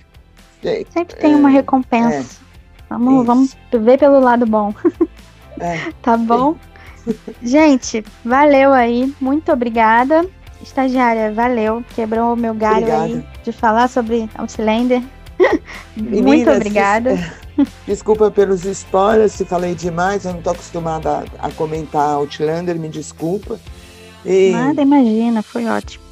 É, Sempre tem uma é, recompensa. Vamos, vamos isso. ver pelo lado bom, (laughs) É, tá bom? (laughs) Gente, valeu aí, muito obrigada. Estagiária, valeu, quebrou o meu galho aí Obrigada. de falar sobre Outlander. Muito Meninas, des- obrigada. (laughs) desculpa pelos spoilers, se falei demais, eu não estou acostumada a, a comentar Outlander, me desculpa. E Nada, imagina, foi ótimo.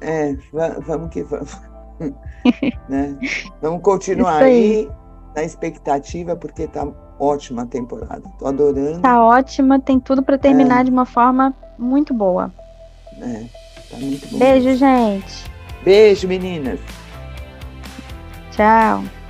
é, va- vamos que vamos. (laughs) né? Vamos continuar aí. aí na expectativa, porque tá ótima a temporada. Tô adorando. Tá ótima, tem tudo pra É, terminar de uma forma muito boa. é, tá muito bom Beijo, gente. Beijo, meninas. Tchau.